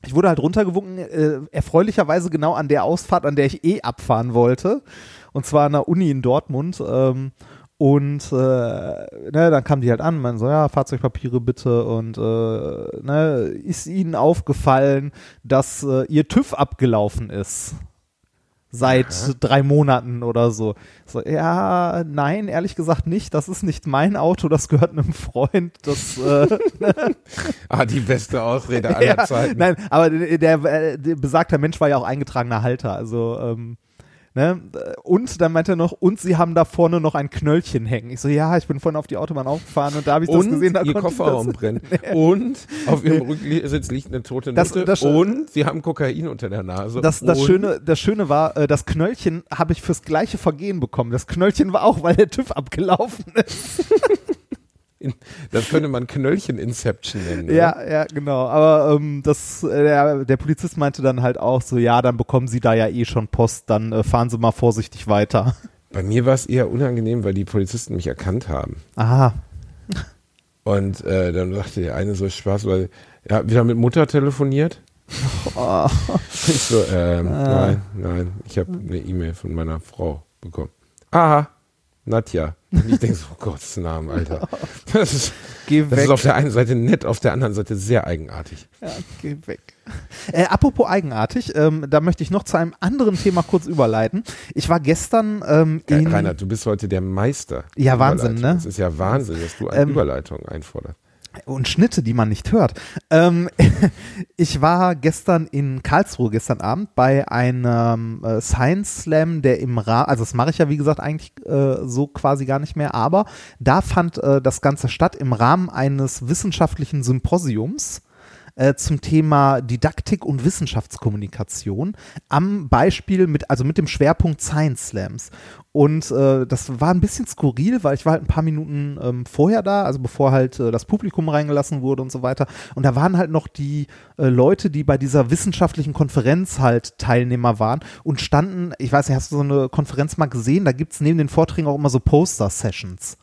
ich wurde halt runtergewunken, äh, erfreulicherweise genau an der Ausfahrt, an der ich eh abfahren wollte. Und zwar an der Uni in Dortmund. Ähm, und äh, ne, dann kam die halt an, man so, ja, Fahrzeugpapiere bitte. Und äh, ne, ist ihnen aufgefallen, dass äh, ihr TÜV abgelaufen ist. Seit Aha. drei Monaten oder so. so. Ja, nein, ehrlich gesagt nicht. Das ist nicht mein Auto, das gehört einem Freund. Das, äh, Ah, die beste Ausrede aller ja, Zeiten. Nein, aber der, der, äh, der besagter Mensch war ja auch eingetragener Halter. Also, ähm, ne? Und dann meinte er noch, und sie haben da vorne noch ein Knöllchen hängen. Ich so, ja, ich bin vorhin auf die Autobahn aufgefahren und da habe ich das und gesehen. Da ihr Kofferraum das, brennt. Und auf ihrem Rücksitz liegt eine tote Das- Nutte. das- und sie haben Kokain unter der Nase. Das, das, Schöne, das Schöne war, äh, das Knöllchen habe ich fürs gleiche Vergehen bekommen. Das Knöllchen war auch, weil der TÜV abgelaufen ist. Das könnte man Knöllchen-Inception nennen. Ja, oder? ja, genau. Aber ähm, das, äh, der, der Polizist meinte dann halt auch so, ja, dann bekommen Sie da ja eh schon Post, dann äh, fahren Sie mal vorsichtig weiter. Bei mir war es eher unangenehm, weil die Polizisten mich erkannt haben. Aha. Und äh, dann sagte der eine so Spaß, weil ja, wieder mit Mutter telefoniert. Oh. Ich so, ähm, Ah. nein, nein, ich habe eine E-Mail von meiner Frau bekommen. Aha, Nadja. Und ich denke so, oh Gottes Namen, Alter. Das ist, Geh das weg. ist auf der einen Seite nett, auf der anderen Seite sehr eigenartig. Ja, geh weg. Äh, apropos eigenartig, ähm, da möchte ich noch zu einem anderen Thema kurz überleiten. Ich war gestern ähm, Geil, in, Reinhard, du bist heute der Meister. Ja, Wahnsinn, ne? Das ist ja Wahnsinn, dass du eine Ähm, Überleitung einforderst. Und Schnitte, die man nicht hört. Ähm, ich war gestern in Karlsruhe, gestern Abend, bei einem äh, Science Slam, der im Rahmen, also das mache ich ja wie gesagt eigentlich äh, so quasi gar nicht mehr, aber da fand äh, das Ganze statt im Rahmen eines wissenschaftlichen Symposiums äh, zum Thema Didaktik und Wissenschaftskommunikation am Beispiel mit, also mit dem Schwerpunkt Science Slams. Und äh, das war ein bisschen skurril, weil ich war halt ein paar Minuten ähm, vorher da, also bevor halt äh, das Publikum reingelassen wurde und so weiter. Und da waren halt noch die äh, Leute, die bei dieser wissenschaftlichen Konferenz halt Teilnehmer waren und standen, ich weiß nicht, hast du so eine Konferenz mal gesehen? Da gibt's neben den Vorträgen auch immer so Poster-Sessions.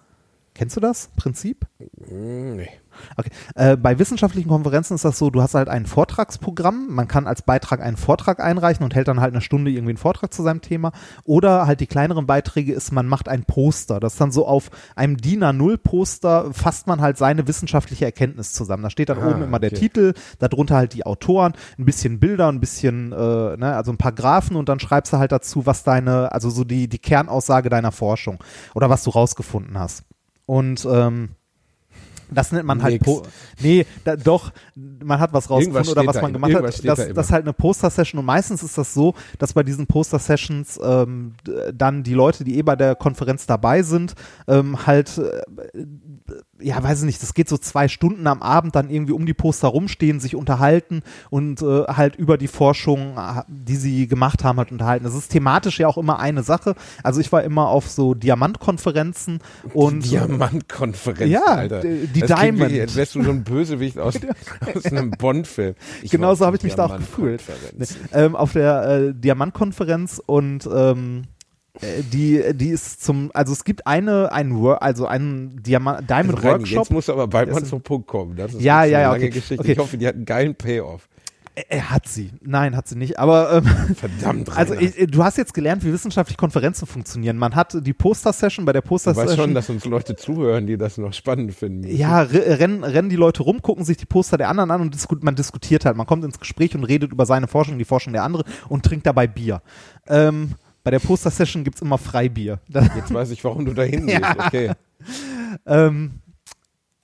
Kennst du das Prinzip? Hm, Nee. Okay. Äh, bei wissenschaftlichen Konferenzen ist das so, du hast halt ein Vortragsprogramm, man kann als Beitrag einen Vortrag einreichen und hält dann halt eine Stunde irgendwie einen Vortrag zu seinem Thema. Oder halt die kleineren Beiträge ist, man macht ein Poster. Das ist dann so auf einem DIN A0-Poster fasst man halt seine wissenschaftliche Erkenntnis zusammen. Da steht dann Ah, oben immer der okay. Titel, darunter halt die Autoren, ein bisschen Bilder, ein bisschen, äh, ne, also ein paar Graphen und dann schreibst du halt dazu, was deine, also so die, die Kernaussage deiner Forschung oder was du rausgefunden hast. Und ähm, das nennt man halt Nix. po Nee, da, doch, man hat was rausgefunden oder was man gemacht hat. Das, da das ist halt eine Poster-Session und meistens ist das so, dass bei diesen Poster-Sessions ähm, dann die Leute, die eh bei der Konferenz dabei sind, ähm, halt, äh, ja, weiß ich nicht, das geht so zwei Stunden am Abend dann irgendwie um die Poster rumstehen, sich unterhalten und äh, halt über die Forschung, äh, die sie gemacht haben, halt unterhalten. Das ist thematisch ja auch immer eine Sache. Also ich war immer auf so Diamantkonferenzen und Diamantkonferenz, Ja, Alter. die das Diamond. Wie, als wärst du so ein Bösewicht aus, aus einem Bond-Film. Ich Genau war so auf habe ich mich da auch gefühlt. Diamantkonferenz. ähm, auf der äh, Diamantkonferenz und ähm, äh, die, die ist zum, also es gibt eine, einen, also einen Diama Diamond Also Reini, Workshop. Jetzt musst du aber bald mal zum Punkt kommen. Das ist Ja, ja, eine ja, lange okay. Geschichte. Okay. Ich hoffe, die hat einen geilen Payoff. Er, hat sie. Nein, hat sie nicht. Aber ähm, Verdammt, also Rainer. ich, du hast jetzt gelernt, wie wissenschaftliche Konferenzen funktionieren. Man hat die Poster-Session bei der Du weißt schon, Poster-Session. dass uns Leute zuhören, die das noch spannend finden. Ja, re- rennen, rennen die Leute rum, gucken sich die Poster der anderen an und disku man diskutiert halt. Man kommt ins Gespräch und redet über seine Forschung, die Forschung der andere und trinkt dabei Bier. Ähm, bei der Poster-Session gibt's immer Freibier. Jetzt weiß ich, warum du da hingehst. Ja. Okay. Ähm,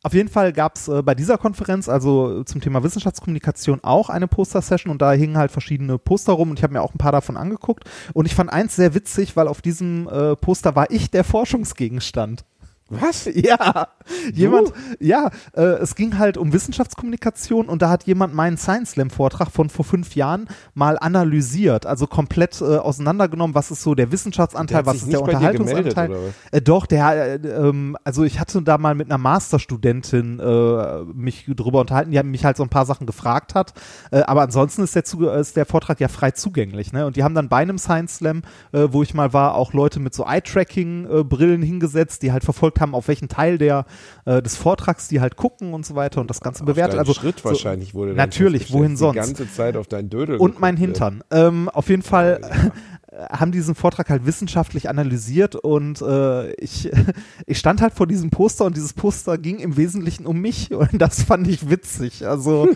auf jeden Fall gab es äh, bei dieser Konferenz, also zum Thema Wissenschaftskommunikation, auch eine Poster-Session und da hingen halt verschiedene Poster rum und ich habe mir auch ein paar davon angeguckt. Und ich fand eins sehr witzig, weil auf diesem äh, Poster war ich der Forschungsgegenstand. Was? Ja, jemand, ja, äh, es ging halt um Wissenschaftskommunikation und da hat jemand meinen Science Slam Vortrag von vor fünf Jahren mal analysiert, also komplett äh, auseinandergenommen, was ist so der Wissenschaftsanteil, Der was ist der gemeldet, Unterhaltungsanteil. was? Äh, doch, der, äh, ähm, also ich hatte da mal mit einer Masterstudentin äh, mich drüber unterhalten, die mich halt so ein paar Sachen gefragt hat, äh, aber ansonsten ist der, ist der Vortrag ja frei zugänglich, ne? Und die haben dann bei einem Science Slam, wo ich mal war, auch Leute mit so Eye-Tracking-Brillen hingesetzt, die halt verfolgt haben, auf welchen Teil der äh, des Vortrags die halt gucken und so weiter und das Ganze bewertet. Also Schritt so, wahrscheinlich wurde natürlich, wohin sonst? Die ganze Zeit auf deinen Dödel. und geguckt mein wird. Hintern. Ähm, auf jeden Fall haben diesen Vortrag halt wissenschaftlich analysiert und äh, ich, ich stand halt vor diesem Poster und dieses Poster ging im Wesentlichen um mich und das fand ich witzig. Also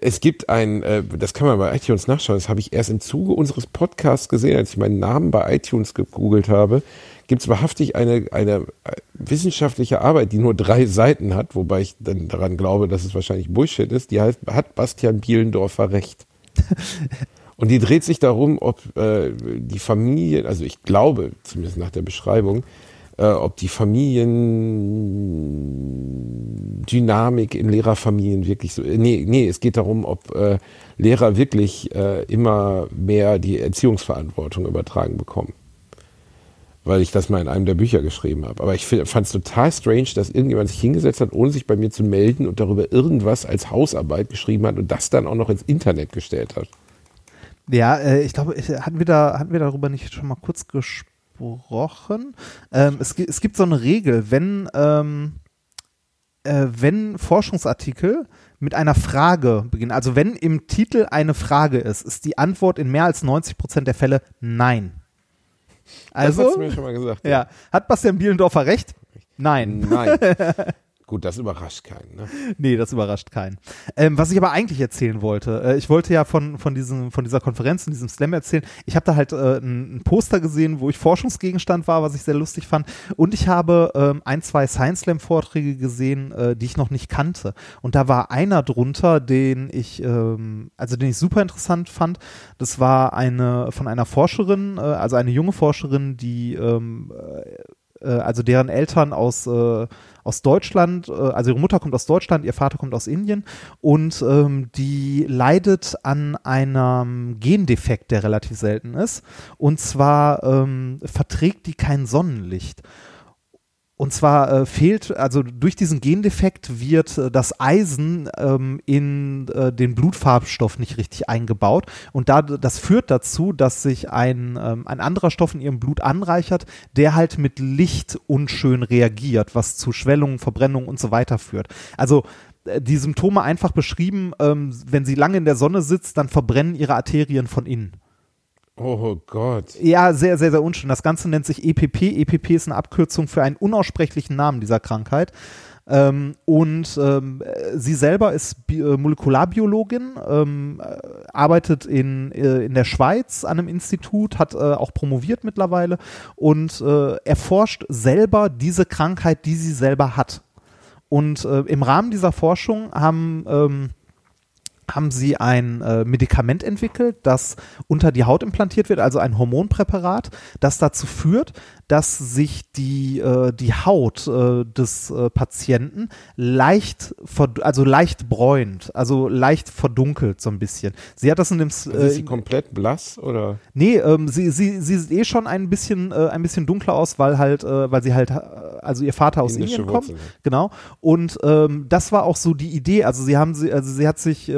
Es gibt ein, äh, das kann man bei iTunes nachschauen, das habe ich erst im Zuge unseres Podcasts gesehen, als ich meinen Namen bei iTunes gegoogelt habe. Gibt es wahrhaftig eine, eine äh, wissenschaftliche Arbeit, die nur drei Seiten hat, wobei ich dann daran glaube, dass es wahrscheinlich Bullshit ist, die heißt, hat Bastian Bielendorfer recht? Und die dreht sich darum, ob äh, die Familie, also ich glaube, zumindest nach der Beschreibung, äh, ob die Familiendynamik in Lehrerfamilien wirklich so. Nee, nee, es geht darum, ob äh, Lehrer wirklich äh, immer mehr die Erziehungsverantwortung übertragen bekommen. Weil ich das mal in einem der Bücher geschrieben habe. Aber ich fand es total strange, dass irgendjemand sich hingesetzt hat, ohne sich bei mir zu melden und darüber irgendwas als Hausarbeit geschrieben hat und das dann auch noch ins Internet gestellt hat. ja, äh, ich glaube, hatten wir hatten wir darüber nicht schon mal kurz gesprochen? Ähm, es, es gibt so eine Regel, wenn ähm, äh, wenn Forschungsartikel mit einer Frage beginnen, also wenn im Titel eine Frage ist, ist die Antwort in mehr als 90 Prozent der Fälle Nein. Also, das hast du mir schon mal gesagt. ja. Hat Bastian Bielendorfer recht? Nein. Nein. Gut, das überrascht keinen. Ne? Nee, das überrascht keinen. Ähm, was ich aber eigentlich erzählen wollte, äh, ich wollte ja von, von, diesem, von dieser Konferenz, in diesem Slam erzählen. Ich habe da halt äh, ein, ein Poster gesehen, wo ich Forschungsgegenstand war, was ich sehr lustig fand. Und ich habe ähm, ein, zwei Science Slam-Vorträge gesehen, äh, die ich noch nicht kannte. Und da war einer drunter, den ich, ähm, also den ich super interessant fand. Das war eine von einer Forscherin, äh, also eine junge Forscherin, die ähm, äh, also deren Eltern aus, äh, aus Deutschland, äh, also ihre Mutter kommt aus Deutschland, ihr Vater kommt aus Indien und ähm, die leidet an einem Gendefekt, der relativ selten ist. Und zwar ähm, verträgt die kein Sonnenlicht. Und zwar äh, fehlt, also durch diesen Gendefekt wird äh, das Eisen ähm, in äh, den Blutfarbstoff nicht richtig eingebaut. Und da, das führt dazu, dass sich ein, ähm, ein anderer Stoff in ihrem Blut anreichert, der halt mit Licht unschön reagiert, was zu Schwellungen, Verbrennungen und so weiter führt. Also äh, die Symptome einfach beschrieben, ähm, wenn sie lange in der Sonne sitzt, dann verbrennen ihre Arterien von innen. Oh Gott. Ja, sehr, sehr, sehr unschön. Das Ganze nennt sich EPP. EPP ist eine Abkürzung für einen unaussprechlichen Namen dieser Krankheit. Ähm, und ähm, sie selber ist Bi äh, Molekularbiologin, ähm, äh, arbeitet in, äh, in der Schweiz an einem Institut, hat äh, auch promoviert mittlerweile und äh, erforscht selber diese Krankheit, die sie selber hat. Und im Rahmen dieser Forschung haben ähm, haben sie ein äh, Medikament entwickelt, das unter die Haut implantiert wird, also ein Hormonpräparat, das dazu führt, dass sich die, äh, die Haut äh, des äh, Patienten leicht, also leicht bräunt, also leicht verdunkelt so ein bisschen. Sie hat das in dem... Also ist sie komplett blass oder? Nee, ähm, sie, sie, sie sieht eh schon ein bisschen, äh, ein bisschen dunkler aus, weil halt, äh, weil sie halt, äh, also ihr Vater aus Indien kommt. Wurzeln. Genau. Und ähm, das war auch so die Idee. Also sie haben sie, also sie hat sich äh,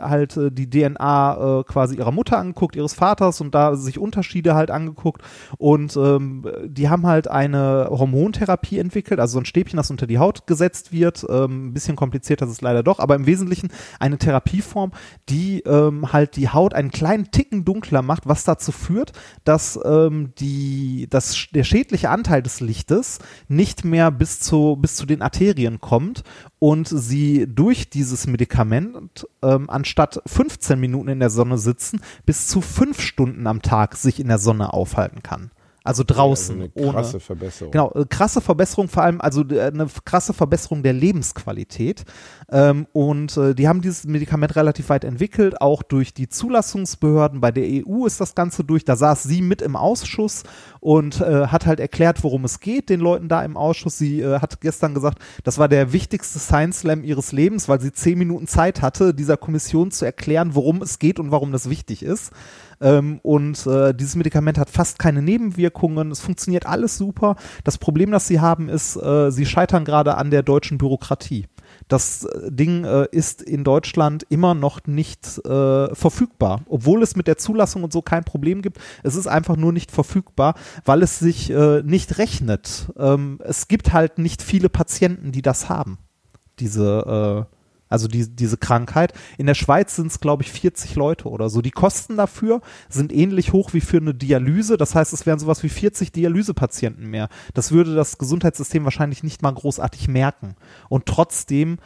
halt äh, die DNA äh, quasi ihrer Mutter angeguckt, ihres Vaters und da sich Unterschiede halt angeguckt. Und ähm, die haben halt eine Hormontherapie entwickelt, also so ein Stäbchen, das unter die Haut gesetzt wird. Ähm, ein bisschen komplizierter ist es leider doch, aber im Wesentlichen eine Therapieform, die ähm, halt die Haut einen kleinen Ticken dunkler macht, was dazu führt, dass ähm, die, dass der schädliche Anteil des Lichtes nicht mehr bis zu, bis zu den Arterien kommt und sie durch dieses Medikament ähm, anstatt 15 Minuten in der Sonne sitzen, bis zu fünf Stunden am Tag sich in der Sonne aufhalten kann. Also draußen. Also eine krasse ohne, Verbesserung. Genau, äh, krasse Verbesserung, vor allem also äh, eine krasse Verbesserung der Lebensqualität. Ähm, und äh, die haben dieses Medikament relativ weit entwickelt, auch durch die Zulassungsbehörden. Bei der EU ist das Ganze durch. Da saß sie mit im Ausschuss und äh, hat halt erklärt, worum es geht, den Leuten da im Ausschuss. Sie äh, hat gestern gesagt, das war der wichtigste Science Slam ihres Lebens, weil sie zehn Minuten Zeit hatte, dieser Kommission zu erklären, worum es geht und warum das wichtig ist. Ähm, und äh, dieses Medikament hat fast keine Nebenwirkungen. Es funktioniert alles super. Das Problem, das sie haben, ist, äh, sie scheitern gerade an der deutschen Bürokratie. Das äh, Ding äh, ist in Deutschland immer noch nicht äh, verfügbar, obwohl es mit der Zulassung und so kein Problem gibt. Es ist einfach nur nicht verfügbar, weil es sich äh, nicht rechnet. Ähm, es gibt halt nicht viele Patienten, die das haben. Diese, äh, also die, diese Krankheit. In der Schweiz sind es, glaube ich, 40 Leute oder so. Die Kosten dafür sind ähnlich hoch wie für eine Dialyse. Das heißt, es wären sowas wie 40 Dialysepatienten mehr. Das würde das Gesundheitssystem wahrscheinlich nicht mal großartig merken. Und trotzdem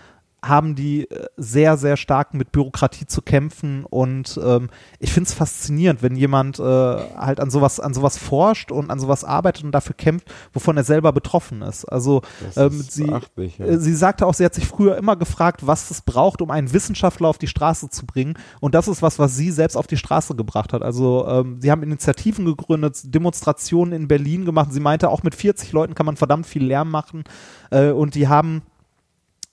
haben die äh, sehr, sehr stark mit Bürokratie zu kämpfen und ähm, ich finde es faszinierend, wenn jemand äh, halt an sowas, an sowas forscht und an sowas arbeitet und dafür kämpft, wovon er selber betroffen ist. Also ähm, ist sie, ja. äh, sie sagte auch, sie hat sich früher immer gefragt, was es braucht, um einen Wissenschaftler auf die Straße zu bringen. Und das ist was, was sie selbst auf die Straße gebracht hat. Also ähm, sie haben Initiativen gegründet, Demonstrationen in Berlin gemacht. Sie meinte, auch mit 40 Leuten kann man verdammt viel Lärm machen. Äh, und die haben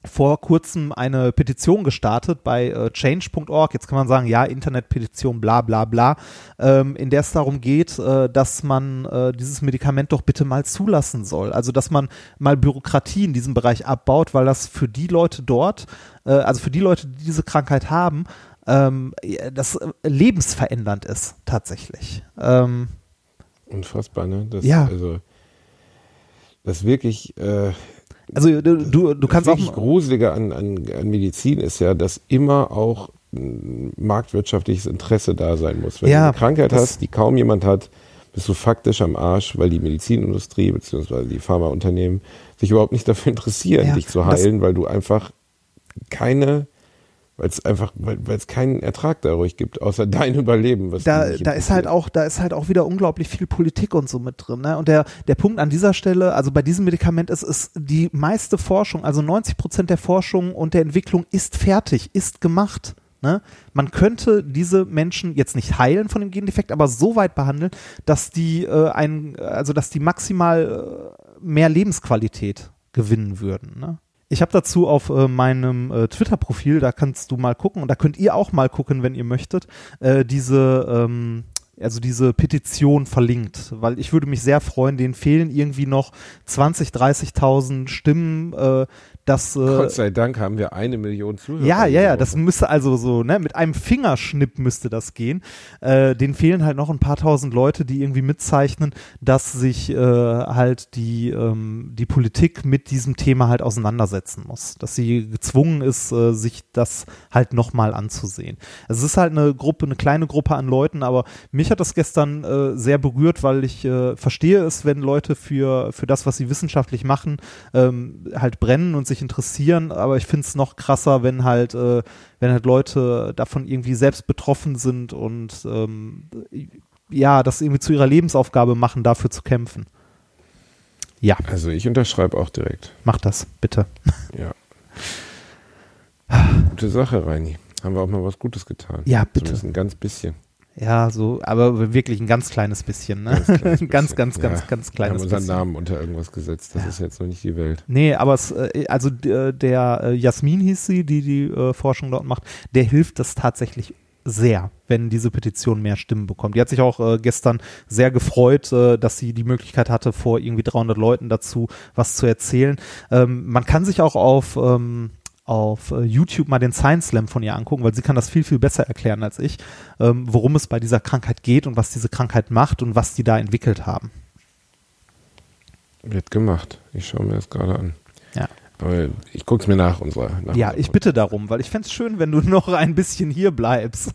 vor kurzem eine Petition gestartet bei äh, change.org. Jetzt kann man sagen, ja, Internetpetition, bla bla bla, ähm, in der es darum geht, äh, dass man äh, dieses Medikament doch bitte mal zulassen soll. Also dass man mal Bürokratie in diesem Bereich abbaut, weil das für die Leute dort, äh, also für die Leute, die diese Krankheit haben, ähm, das äh, lebensverändernd ist tatsächlich. Ähm, Unfassbar, ne? Das, Ja. Also, das wirklich, äh, also du, du, du kannst das auch wirklich Gruselige an, an, an Medizin ist ja, dass immer auch ein marktwirtschaftliches Interesse da sein muss. Wenn Ja, du eine Krankheit das- hast, die kaum jemand hat, bist du faktisch am Arsch, weil die Medizinindustrie bzw. die Pharmaunternehmen sich überhaupt nicht dafür interessieren, Ja, dich zu das- heilen, weil du einfach keine, weil es einfach, weil es keinen Ertrag dadurch gibt, außer dein Überleben. Was da, da ist halt auch, da ist halt auch wieder unglaublich viel Politik und so mit drin. Ne? Und der, der Punkt an dieser Stelle, also bei diesem Medikament ist, ist die meiste Forschung, also 90 Prozent der Forschung und der Entwicklung ist fertig, ist gemacht. Ne? Man könnte diese Menschen jetzt nicht heilen von dem Gendefekt, aber so weit behandeln, dass die äh, ein, also dass die maximal äh, mehr Lebensqualität gewinnen würden. Ne? Ich habe dazu auf äh, meinem äh, Twitter-Profil, da kannst du mal gucken und da könnt ihr auch mal gucken, wenn ihr möchtet, äh, diese, ähm, also diese Petition verlinkt, weil ich würde mich sehr freuen, denen fehlen irgendwie noch 20, 30.000 Stimmen, äh, das äh, Gott sei Dank haben wir eine Million Zuhörer. ja, ja, ja, das müsste also so, ne, mit einem Fingerschnipp müsste das gehen. Äh, denen fehlen halt noch ein paar tausend Leute, die irgendwie mitzeichnen, dass sich äh, halt die, ähm, die Politik mit diesem Thema halt auseinandersetzen muss. Dass sie gezwungen ist, äh, sich das halt nochmal anzusehen. Also es ist halt eine Gruppe, eine kleine Gruppe an Leuten, aber mich hat das gestern äh, sehr berührt, weil ich äh, verstehe es, wenn Leute für, für das, was sie wissenschaftlich machen, ähm, halt brennen und sich interessieren, aber ich finde es noch krasser, wenn halt, äh, wenn halt Leute davon irgendwie selbst betroffen sind und ähm, ja, das irgendwie zu ihrer Lebensaufgabe machen, dafür zu kämpfen. Ja, Also ich unterschreibe auch direkt. mach das, bitte. Ja. Gute Sache, Reini. Haben wir auch mal was Gutes getan. Ja, bitte. Zumindest ein ganz bisschen. Ja, so, aber wirklich ein ganz kleines bisschen, ne? Ganz, kleines ganz, bisschen. ganz, ganz, Ja. ganz Wir kleines haben unseren bisschen. Namen unter irgendwas gesetzt. Das ist jetzt noch nicht die Welt. Nee, aber es, äh, also d- der äh, Jasmin hieß sie, die die äh, Forschung dort macht, der hilft das tatsächlich sehr, wenn diese Petition mehr Stimmen bekommt. Die hat sich auch äh, gestern sehr gefreut, äh, dass sie die Möglichkeit hatte, vor irgendwie 300 Leuten dazu was zu erzählen. Ähm, man kann sich auch auf ähm, auf äh, YouTube mal den Science Slam von ihr angucken, weil sie kann das viel, viel besser erklären als ich, ähm, worum es bei dieser Krankheit geht und was diese Krankheit macht und was die da entwickelt haben. Wird gemacht. Ich schaue mir das gerade an. Ja. Aber ich gucke es mir nach unserer. Nach Ja, ich bitte darum, weil ich fände es schön, wenn du noch ein bisschen hier bleibst.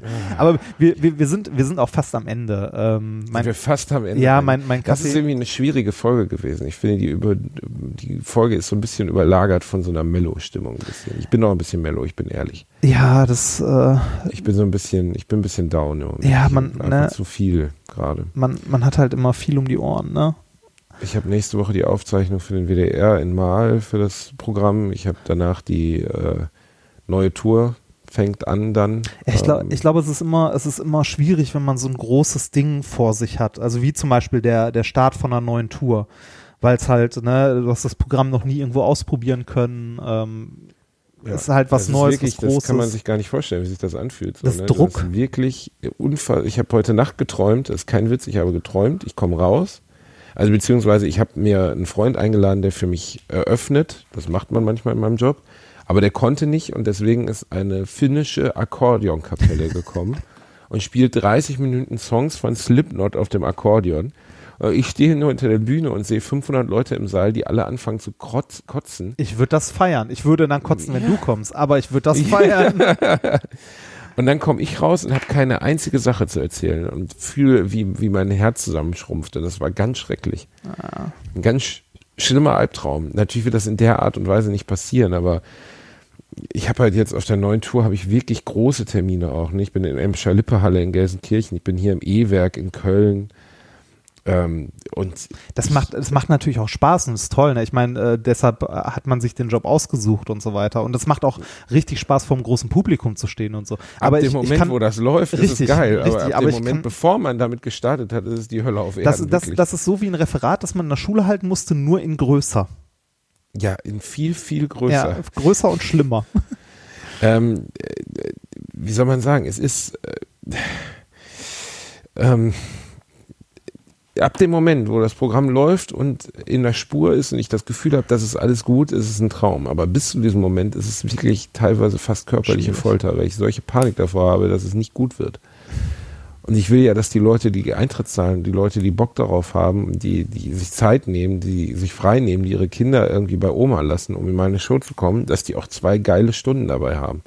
Aber wir, wir, wir, sind, wir sind auch fast am Ende. Ähm, Sind mein, wir fast am Ende. ja, mein, mein Das ist Kaffee. irgendwie eine schwierige Folge gewesen. Ich finde, die, über, die Folge ist so ein bisschen überlagert von so einer Mellow-Stimmung. ein. Ich bin noch ein bisschen Mellow, ich bin ehrlich. Ja, das, äh, Ich bin so ein bisschen, ich bin ein bisschen down. Ja, man, ne- zu viel gerade. man, man hat halt immer viel um die Ohren, ne? Ich habe nächste Woche die Aufzeichnung für den WDR in Mal für das Programm. Ich habe danach die äh, neue Tour fängt an dann. Ich, glaub, Ähm, ich glaube, es ist immer, es ist immer schwierig, wenn man so ein großes Ding vor sich hat. Also wie zum Beispiel der, der Start von einer neuen Tour. Weil es halt, ne, du hast das Programm noch nie irgendwo ausprobieren können. Ähm, Ja, ist halt was das Neues, Ist wirklich, was Großes. Das kann man sich gar nicht vorstellen, wie sich das anfühlt. So, Das ne? Druck. Das ist wirklich unfassbar. Ich habe heute Nacht geträumt, das ist kein Witz, ich habe geträumt, ich komme raus. Also beziehungsweise ich habe mir einen Freund eingeladen, der für mich eröffnet. Das macht man manchmal in meinem Job. Aber der konnte nicht und deswegen ist eine finnische Akkordeonkapelle gekommen und spielt 30 Minuten Songs von Slipknot auf dem Akkordeon. Äh, Ich stehe nur hinter der Bühne und sehe 500 Leute im Saal, die alle anfangen zu kotzen. Ich würde das feiern. Ich würde dann kotzen, wenn du kommst, aber ich würde das feiern. Und dann komme ich raus und habe keine einzige Sache zu erzählen und fühle, wie, wie mein Herz zusammenschrumpfte. Das war ganz schrecklich. Ein ganz sch schlimmer Albtraum. Natürlich wird das in der Art und Weise nicht passieren, aber ich habe halt jetzt auf der neuen Tour habe ich wirklich große Termine auch. Ne? Ich bin in Emscher Lippe-Halle in Gelsenkirchen, ich bin hier im E-Werk in Köln. Ähm, und Das macht, das macht natürlich auch Spaß und ist toll. Ne? Ich meine, äh, deshalb äh, hat man sich den Job ausgesucht und so weiter. Und es macht auch richtig Spaß, vor einem großen Publikum zu stehen und so. Aber ab dem ich, Moment, ich kann, wo das läuft, ist Richtig, es geil. richtig, aber ab dem Moment, kann- bevor man damit gestartet hat, ist es die Hölle auf Erden. das, das, das ist so wie ein Referat, das man in der Schule halten musste, nur in größer. Ja, in viel, viel größer. Ja, größer und schlimmer. ähm, äh, wie soll man sagen, es ist äh, ähm, ab dem Moment, wo das Programm läuft und in der Spur ist und ich das Gefühl habe, das ist alles gut, ist es ein Traum. Aber bis zu diesem Moment ist es wirklich teilweise fast körperliche. Folter, weil ich solche Panik davor habe, dass es nicht gut wird. Und ich will ja, dass die Leute, die Eintritt zahlen, die Leute, die Bock darauf haben, die, die sich Zeit nehmen, die sich frei nehmen, die ihre Kinder irgendwie bei Oma lassen, um in meine Show zu kommen, dass die auch zwei geile Stunden dabei haben.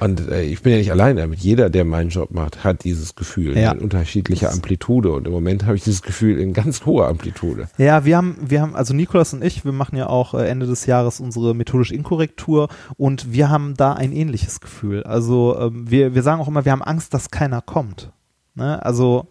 Und äh, ich bin ja nicht allein damit. Jeder, der meinen Job macht, hat dieses Gefühl Ja. in unterschiedlicher Amplitude. Und im Moment habe ich dieses Gefühl in ganz hoher Amplitude. Ja, wir haben, wir haben, also Nikolas und ich, wir machen ja auch äh, Ende des Jahres unsere methodisch Inkorrektur und wir haben da ein ähnliches Gefühl. Also ähm, wir, wir sagen auch immer, wir haben Angst, dass keiner kommt. Ne? Also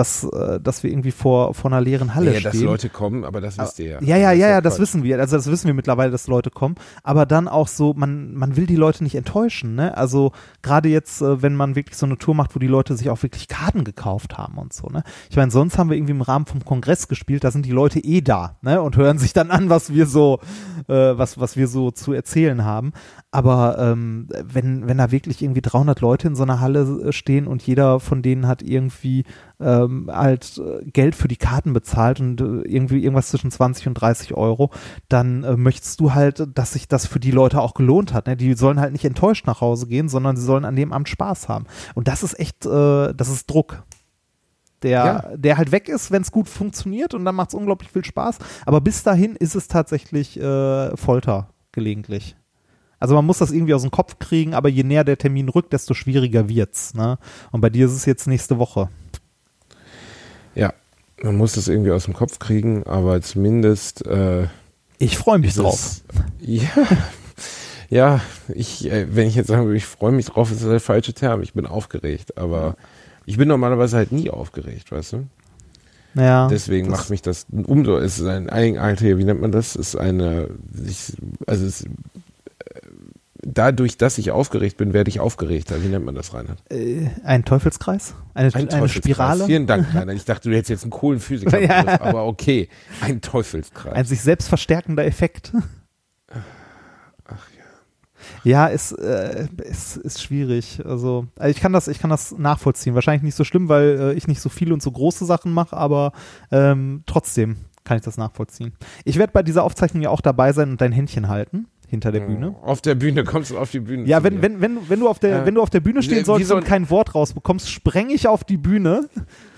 dass, äh, dass wir irgendwie vor, vor einer leeren Halle Ja, stehen. dass Leute kommen, aber das wisst ihr ja. Ja, ja, ja, ja, das wissen wir. Also das wissen wir mittlerweile, dass Leute kommen. Aber dann auch so, man, man will die Leute nicht enttäuschen. Ne? Also gerade jetzt, äh, wenn man wirklich so eine Tour macht, wo die Leute sich auch wirklich Karten gekauft haben und so. Ne? Ich meine, sonst haben wir irgendwie im Rahmen vom Kongress gespielt. Da sind die Leute eh da ne? und hören sich dann an, was wir so, äh, was, was wir so zu erzählen haben. Aber ähm, wenn, wenn da wirklich irgendwie 300 Leute in so einer Halle äh, stehen und jeder von denen hat irgendwie ähm, halt Geld für die Karten bezahlt und äh, irgendwie irgendwas zwischen 20 und 30 Euro, dann äh, möchtest du halt, dass sich das für die Leute auch gelohnt hat. Ne? Die sollen halt nicht enttäuscht nach Hause gehen, sondern sie sollen an dem Abend Spaß haben. Und das ist echt, äh, das ist Druck. Der, Ja. der halt weg ist, wenn es gut funktioniert und dann macht es unglaublich viel Spaß. Aber bis dahin ist es tatsächlich äh, Folter gelegentlich. Also man muss das irgendwie aus dem Kopf kriegen, aber je näher der Termin rückt, desto schwieriger wird's. Ne? Und bei dir ist es jetzt nächste Woche. Ja, man muss das irgendwie aus dem Kopf kriegen, aber zumindest äh, Ich freue mich drauf. Ja. Ja, ich, äh, wenn ich jetzt sagen würde, ich freue mich drauf, ist das der falsche Term. Ich bin aufgeregt, aber ich bin normalerweise halt nie aufgeregt, weißt du? Ja, Deswegen macht mich das umso, es ist ein Eigenalter, wie nennt man das? Es ist eine, ich, also es, dadurch, dass ich aufgeregt bin, werde ich aufgeregter. Wie nennt man das, Reinhard? äh, ein Teufelskreis? Eine, eine Teufelskreis. Spirale? Vielen Dank, Reinhard. Ich dachte, du hättest jetzt einen coolen Physiker, Ja. aber okay. Ein Teufelskreis. Ein sich selbst verstärkender Effekt. Ach Ja, ist, äh, ist, ist schwierig. Also, also ich kann das, ich kann das nachvollziehen. Wahrscheinlich nicht so schlimm, weil äh, ich nicht so viele und so große Sachen mache, aber ähm, trotzdem kann ich das nachvollziehen. Ich werde bei dieser Aufzeichnung ja auch dabei sein und dein Händchen halten hinter der Bühne. Auf der Bühne kommst du auf die Bühne. Ja, wenn, wenn, wenn, wenn, du auf der, Äh, wenn du auf der Bühne stehen solltest so und ein- kein Wort rausbekommst, spreng ich auf die Bühne.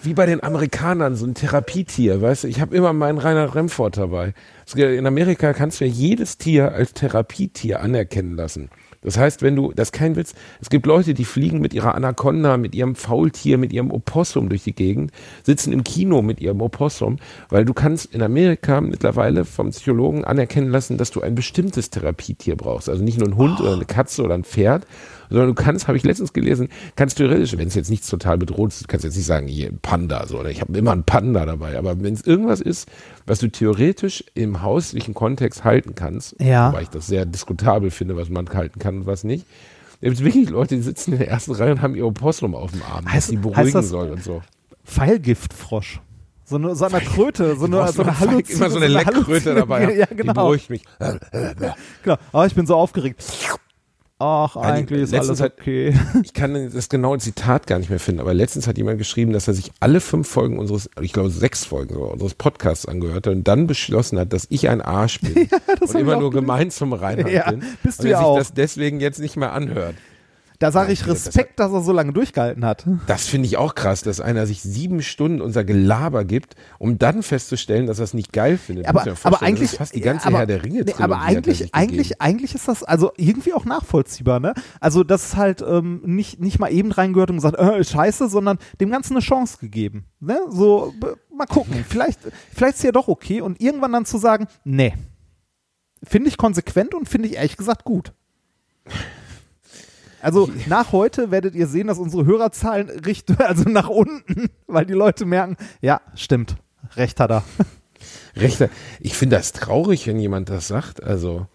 Wie bei den Amerikanern, so ein Therapietier, weißt du? Ich habe immer meinen Rainer Remford dabei. In Amerika kannst du ja jedes Tier als Therapietier anerkennen lassen. Das heißt, wenn du, das kein Witz, es gibt Leute, die fliegen mit ihrer Anaconda, mit ihrem Faultier, mit ihrem Opossum durch die Gegend, sitzen im Kino mit ihrem Opossum, weil du kannst in Amerika mittlerweile vom Psychologen anerkennen lassen, dass du ein bestimmtes Therapietier brauchst. Also nicht nur ein Hund oder eine Katze oder ein Pferd, sondern du kannst, habe ich letztens gelesen, kannst theoretisch, wenn es jetzt nichts total bedroht ist, kannst du jetzt nicht sagen, hier ein Panda, so, oder ich habe immer einen Panda dabei, aber wenn es irgendwas ist, was du theoretisch im hauslichen Kontext halten kannst, Ja. wobei ich das sehr diskutabel finde, was man halten kann und was nicht, gibt es wirklich Leute, die sitzen in der ersten Reihe und haben ihr Opossum auf dem Arm, Heißt- was sie heißt beruhigen das- soll und so. Pfeilgiftfrosch. So eine, so eine Kröte, so eine, so eine immer Halluzin- immer so eine Leckkröte dabei. Ja, Die genau. beruhigt mich. genau. Oh, ich bin so aufgeregt. Ach, eigentlich ist letztens alles hat- okay. Ich kann das genaue Zitat gar nicht mehr finden, aber letztens hat jemand geschrieben, dass er sich alle fünf Folgen unseres, ich glaube sechs Folgen sogar, unseres Podcasts angehört hat und dann beschlossen hat, dass ich ein Arsch bin und hab ich immer nur gemein zum Reinhard Ja, bin. bist und du er ja sich auch. das deswegen jetzt nicht mehr anhört. Da sage ich Respekt, dass er so lange durchgehalten hat. Das finde ich auch krass, dass einer sich sieben Stunden unser Gelaber gibt, um dann festzustellen, dass er es nicht geil findet. aber, aber eigentlich, fast die ganze aber, Herr der Ringe nee, aber er eigentlich, eigentlich, eigentlich ist das also irgendwie auch nachvollziehbar, ne? Also das ist halt ähm, nicht nicht mal eben reingehört und gesagt, äh, scheiße, sondern dem Ganzen eine Chance gegeben, ne? So mal gucken, vielleicht, vielleicht ist ja doch okay und irgendwann dann zu sagen, nee, finde ich konsequent und finde ich ehrlich gesagt gut. Also nach heute werdet ihr sehen, dass unsere Hörerzahlen richten, also nach unten, weil die Leute merken, ja, stimmt, recht hat er. Rechter. Ich finde das traurig, wenn jemand das sagt. Also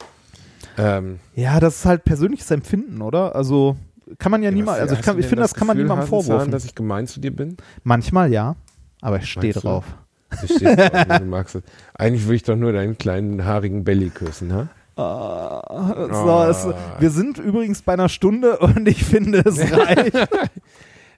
ähm, Ja, das ist halt persönliches Empfinden, oder? Also kann man ja, niemals, also ich, kann, ich finde, das, kann man niemandem vorwurfen. dass ich gemein zu dir bin? Manchmal ja, aber ich stehe drauf. Du stehst drauf, du magst es. Eigentlich will ich doch nur deinen kleinen haarigen Belly küssen, ha? So, es, wir sind übrigens bei einer Stunde und ich finde, es reicht.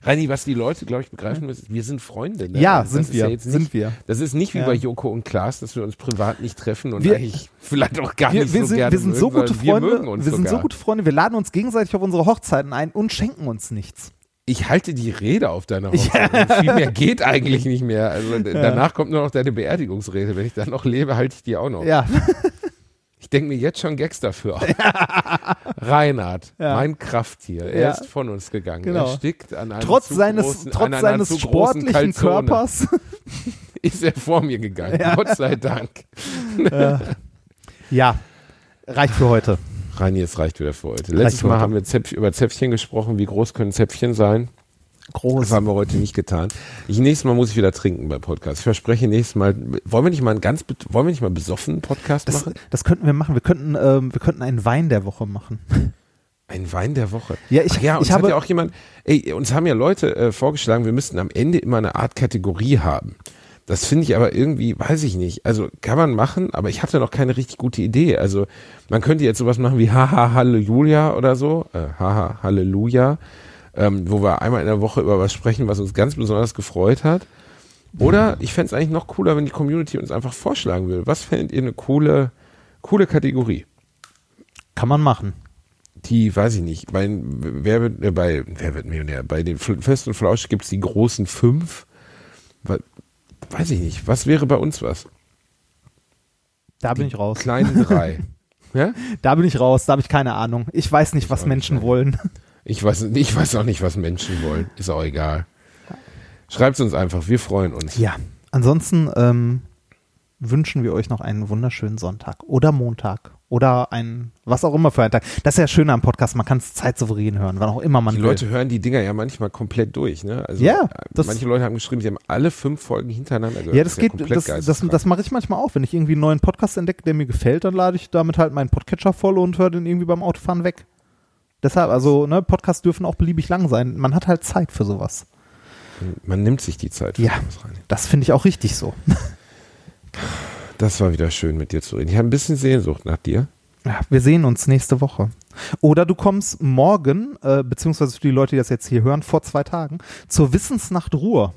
Reini, was die Leute, glaube ich, begreifen müssen, wir sind Freunde. Ne? Ja, sind wir, sind nicht, wir. Das ist nicht wie Ja. bei Joko und Klaas, dass wir uns privat nicht treffen und Wir- eigentlich vielleicht auch gar Wir, nicht wir, so sind, gerne wir sind so gute Wir Freunde, uns wir sind so sogar. gute Freunde, wir laden uns gegenseitig auf unsere Hochzeiten ein und schenken uns nichts. Ich halte die Rede auf deiner Hochzeit. und Viel mehr geht eigentlich nicht mehr. Also danach kommt nur noch deine Beerdigungsrede. Wenn ich dann noch lebe, halte ich die auch noch. Ja, Ich denke mir jetzt schon Gags dafür aus. Reinhard, Ja. mein Krafttier, er Ja. ist von uns gegangen. Genau. Er stickt an einem Trotz zu seines, großen, trotz an einer seines zu großen sportlichen Calzone Körpers. ist er vor mir gegangen. Gott sei Dank. ja, reicht für heute. Reini, es reicht wieder für heute. Letztes für Mal heute. haben wir Zäpf über Zäpfchen gesprochen. Wie groß können Zäpfchen sein? Das Groß. haben wir heute nicht getan. Ich, nächstes Mal muss ich wieder trinken beim Podcast. Ich verspreche nächstes Mal. Wollen wir nicht mal einen ganz, wollen wir nicht mal besoffenen Podcast Das, machen? das könnten wir machen. Wir könnten, ähm, wir könnten einen Wein der Woche machen. Ein Wein der Woche. Ja, ich- Ach ja, uns ich hat habe- ja auch jemand, ey, uns haben ja Leute äh, vorgeschlagen, wir müssten am Ende immer eine Art Kategorie haben. Das finde ich aber irgendwie, weiß ich nicht. Also kann man machen, aber ich hatte noch keine richtig gute Idee. Also man könnte jetzt sowas machen wie Haha Halleluja oder so. Äh, Haha Halleluja. Ähm, wo wir einmal in der Woche über was sprechen, was uns ganz besonders gefreut hat. Oder ich fände es eigentlich noch cooler, wenn die Community uns einfach vorschlagen würde. Was fändet ihr eine coole, coole Kategorie? Kann man machen. die, weiß ich nicht, bei, wer wird, äh, bei, wer wird Millionär? Bei den Fest und Flausch gibt es die großen fünf. Weiß ich nicht. Was wäre bei uns was? Da bin ich raus. Kleinen drei. ja? Da bin ich raus. Da habe ich keine Ahnung. Ich weiß nicht, was Menschen wollen. Ich weiß, ich weiß auch nicht, was Menschen wollen. Ist auch egal. Schreibt es uns einfach. Wir freuen uns. Ja. Ansonsten ähm, wünschen wir euch noch einen wunderschönen Sonntag oder Montag oder ein was auch immer für einen Tag. Das ist ja schön am Podcast. Man kann es zeitsouverän hören, wann auch immer man Die will. Leute hören die Dinger ja manchmal komplett durch. Ne? Also, Ja, äh, das- manche Leute haben geschrieben, sie haben alle fünf Folgen hintereinander gehört. Ja, das ist geht, komplett das, das, das mache ich manchmal auch. Wenn ich irgendwie einen neuen Podcast entdecke, der mir gefällt, dann lade ich damit halt meinen Podcatcher voll und höre den irgendwie beim Autofahren weg. Deshalb, also, ne, Podcasts dürfen auch beliebig lang sein. Man hat halt Zeit für sowas. Man nimmt sich die Zeit. für Ja. Das finde ich auch richtig so. Das war wieder schön, mit dir zu reden. Ich habe ein bisschen Sehnsucht nach dir. Ja, wir sehen uns nächste Woche. Oder du kommst morgen, äh, beziehungsweise für die Leute, die das jetzt hier hören, vor zwei Tagen, zur Wissensnacht Ruhr.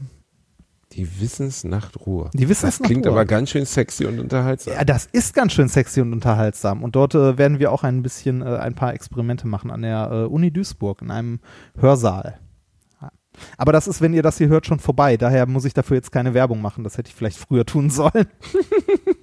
Die Wissensnacht Ruhe. Die Wissensnacht Das klingt aber ganz schön sexy und unterhaltsam. Ja, das ist ganz schön sexy und unterhaltsam. Und dort äh, werden wir auch ein bisschen, äh, ein paar Experimente machen an der äh, Uni Duisburg in einem Hörsaal. Aber das ist, wenn ihr das hier hört, schon vorbei. Daher muss ich dafür jetzt keine Werbung machen. Das hätte ich vielleicht früher tun sollen.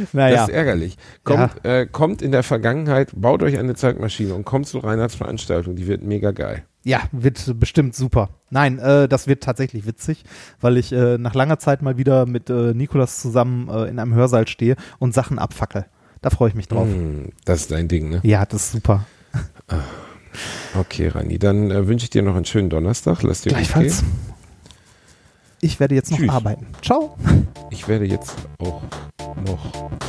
Das naja, ist ärgerlich. Kommt, äh, kommt in der Vergangenheit, baut euch eine Zeitmaschine und kommt zu Reinhards Veranstaltung. Die wird mega geil. ja, wird bestimmt super. Nein, äh, das wird tatsächlich witzig, weil ich äh, nach langer Zeit mal wieder mit äh, Nikolas zusammen äh, in einem Hörsaal stehe und Sachen abfackel. Da freue ich mich drauf. Hm, das ist dein Ding, ne? Ja, das ist super. Okay, Rani, dann äh, wünsche ich dir noch einen schönen Donnerstag. Lass dir gut Gleichfalls. gehen. Ich werde jetzt noch Tschüss. arbeiten. Ciao. Ich werde jetzt auch noch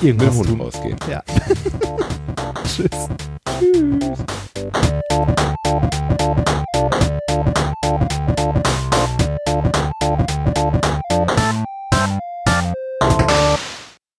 irgendwas mit dem Hund tun. ausgehen. Ja. Tschüss. Tschüss.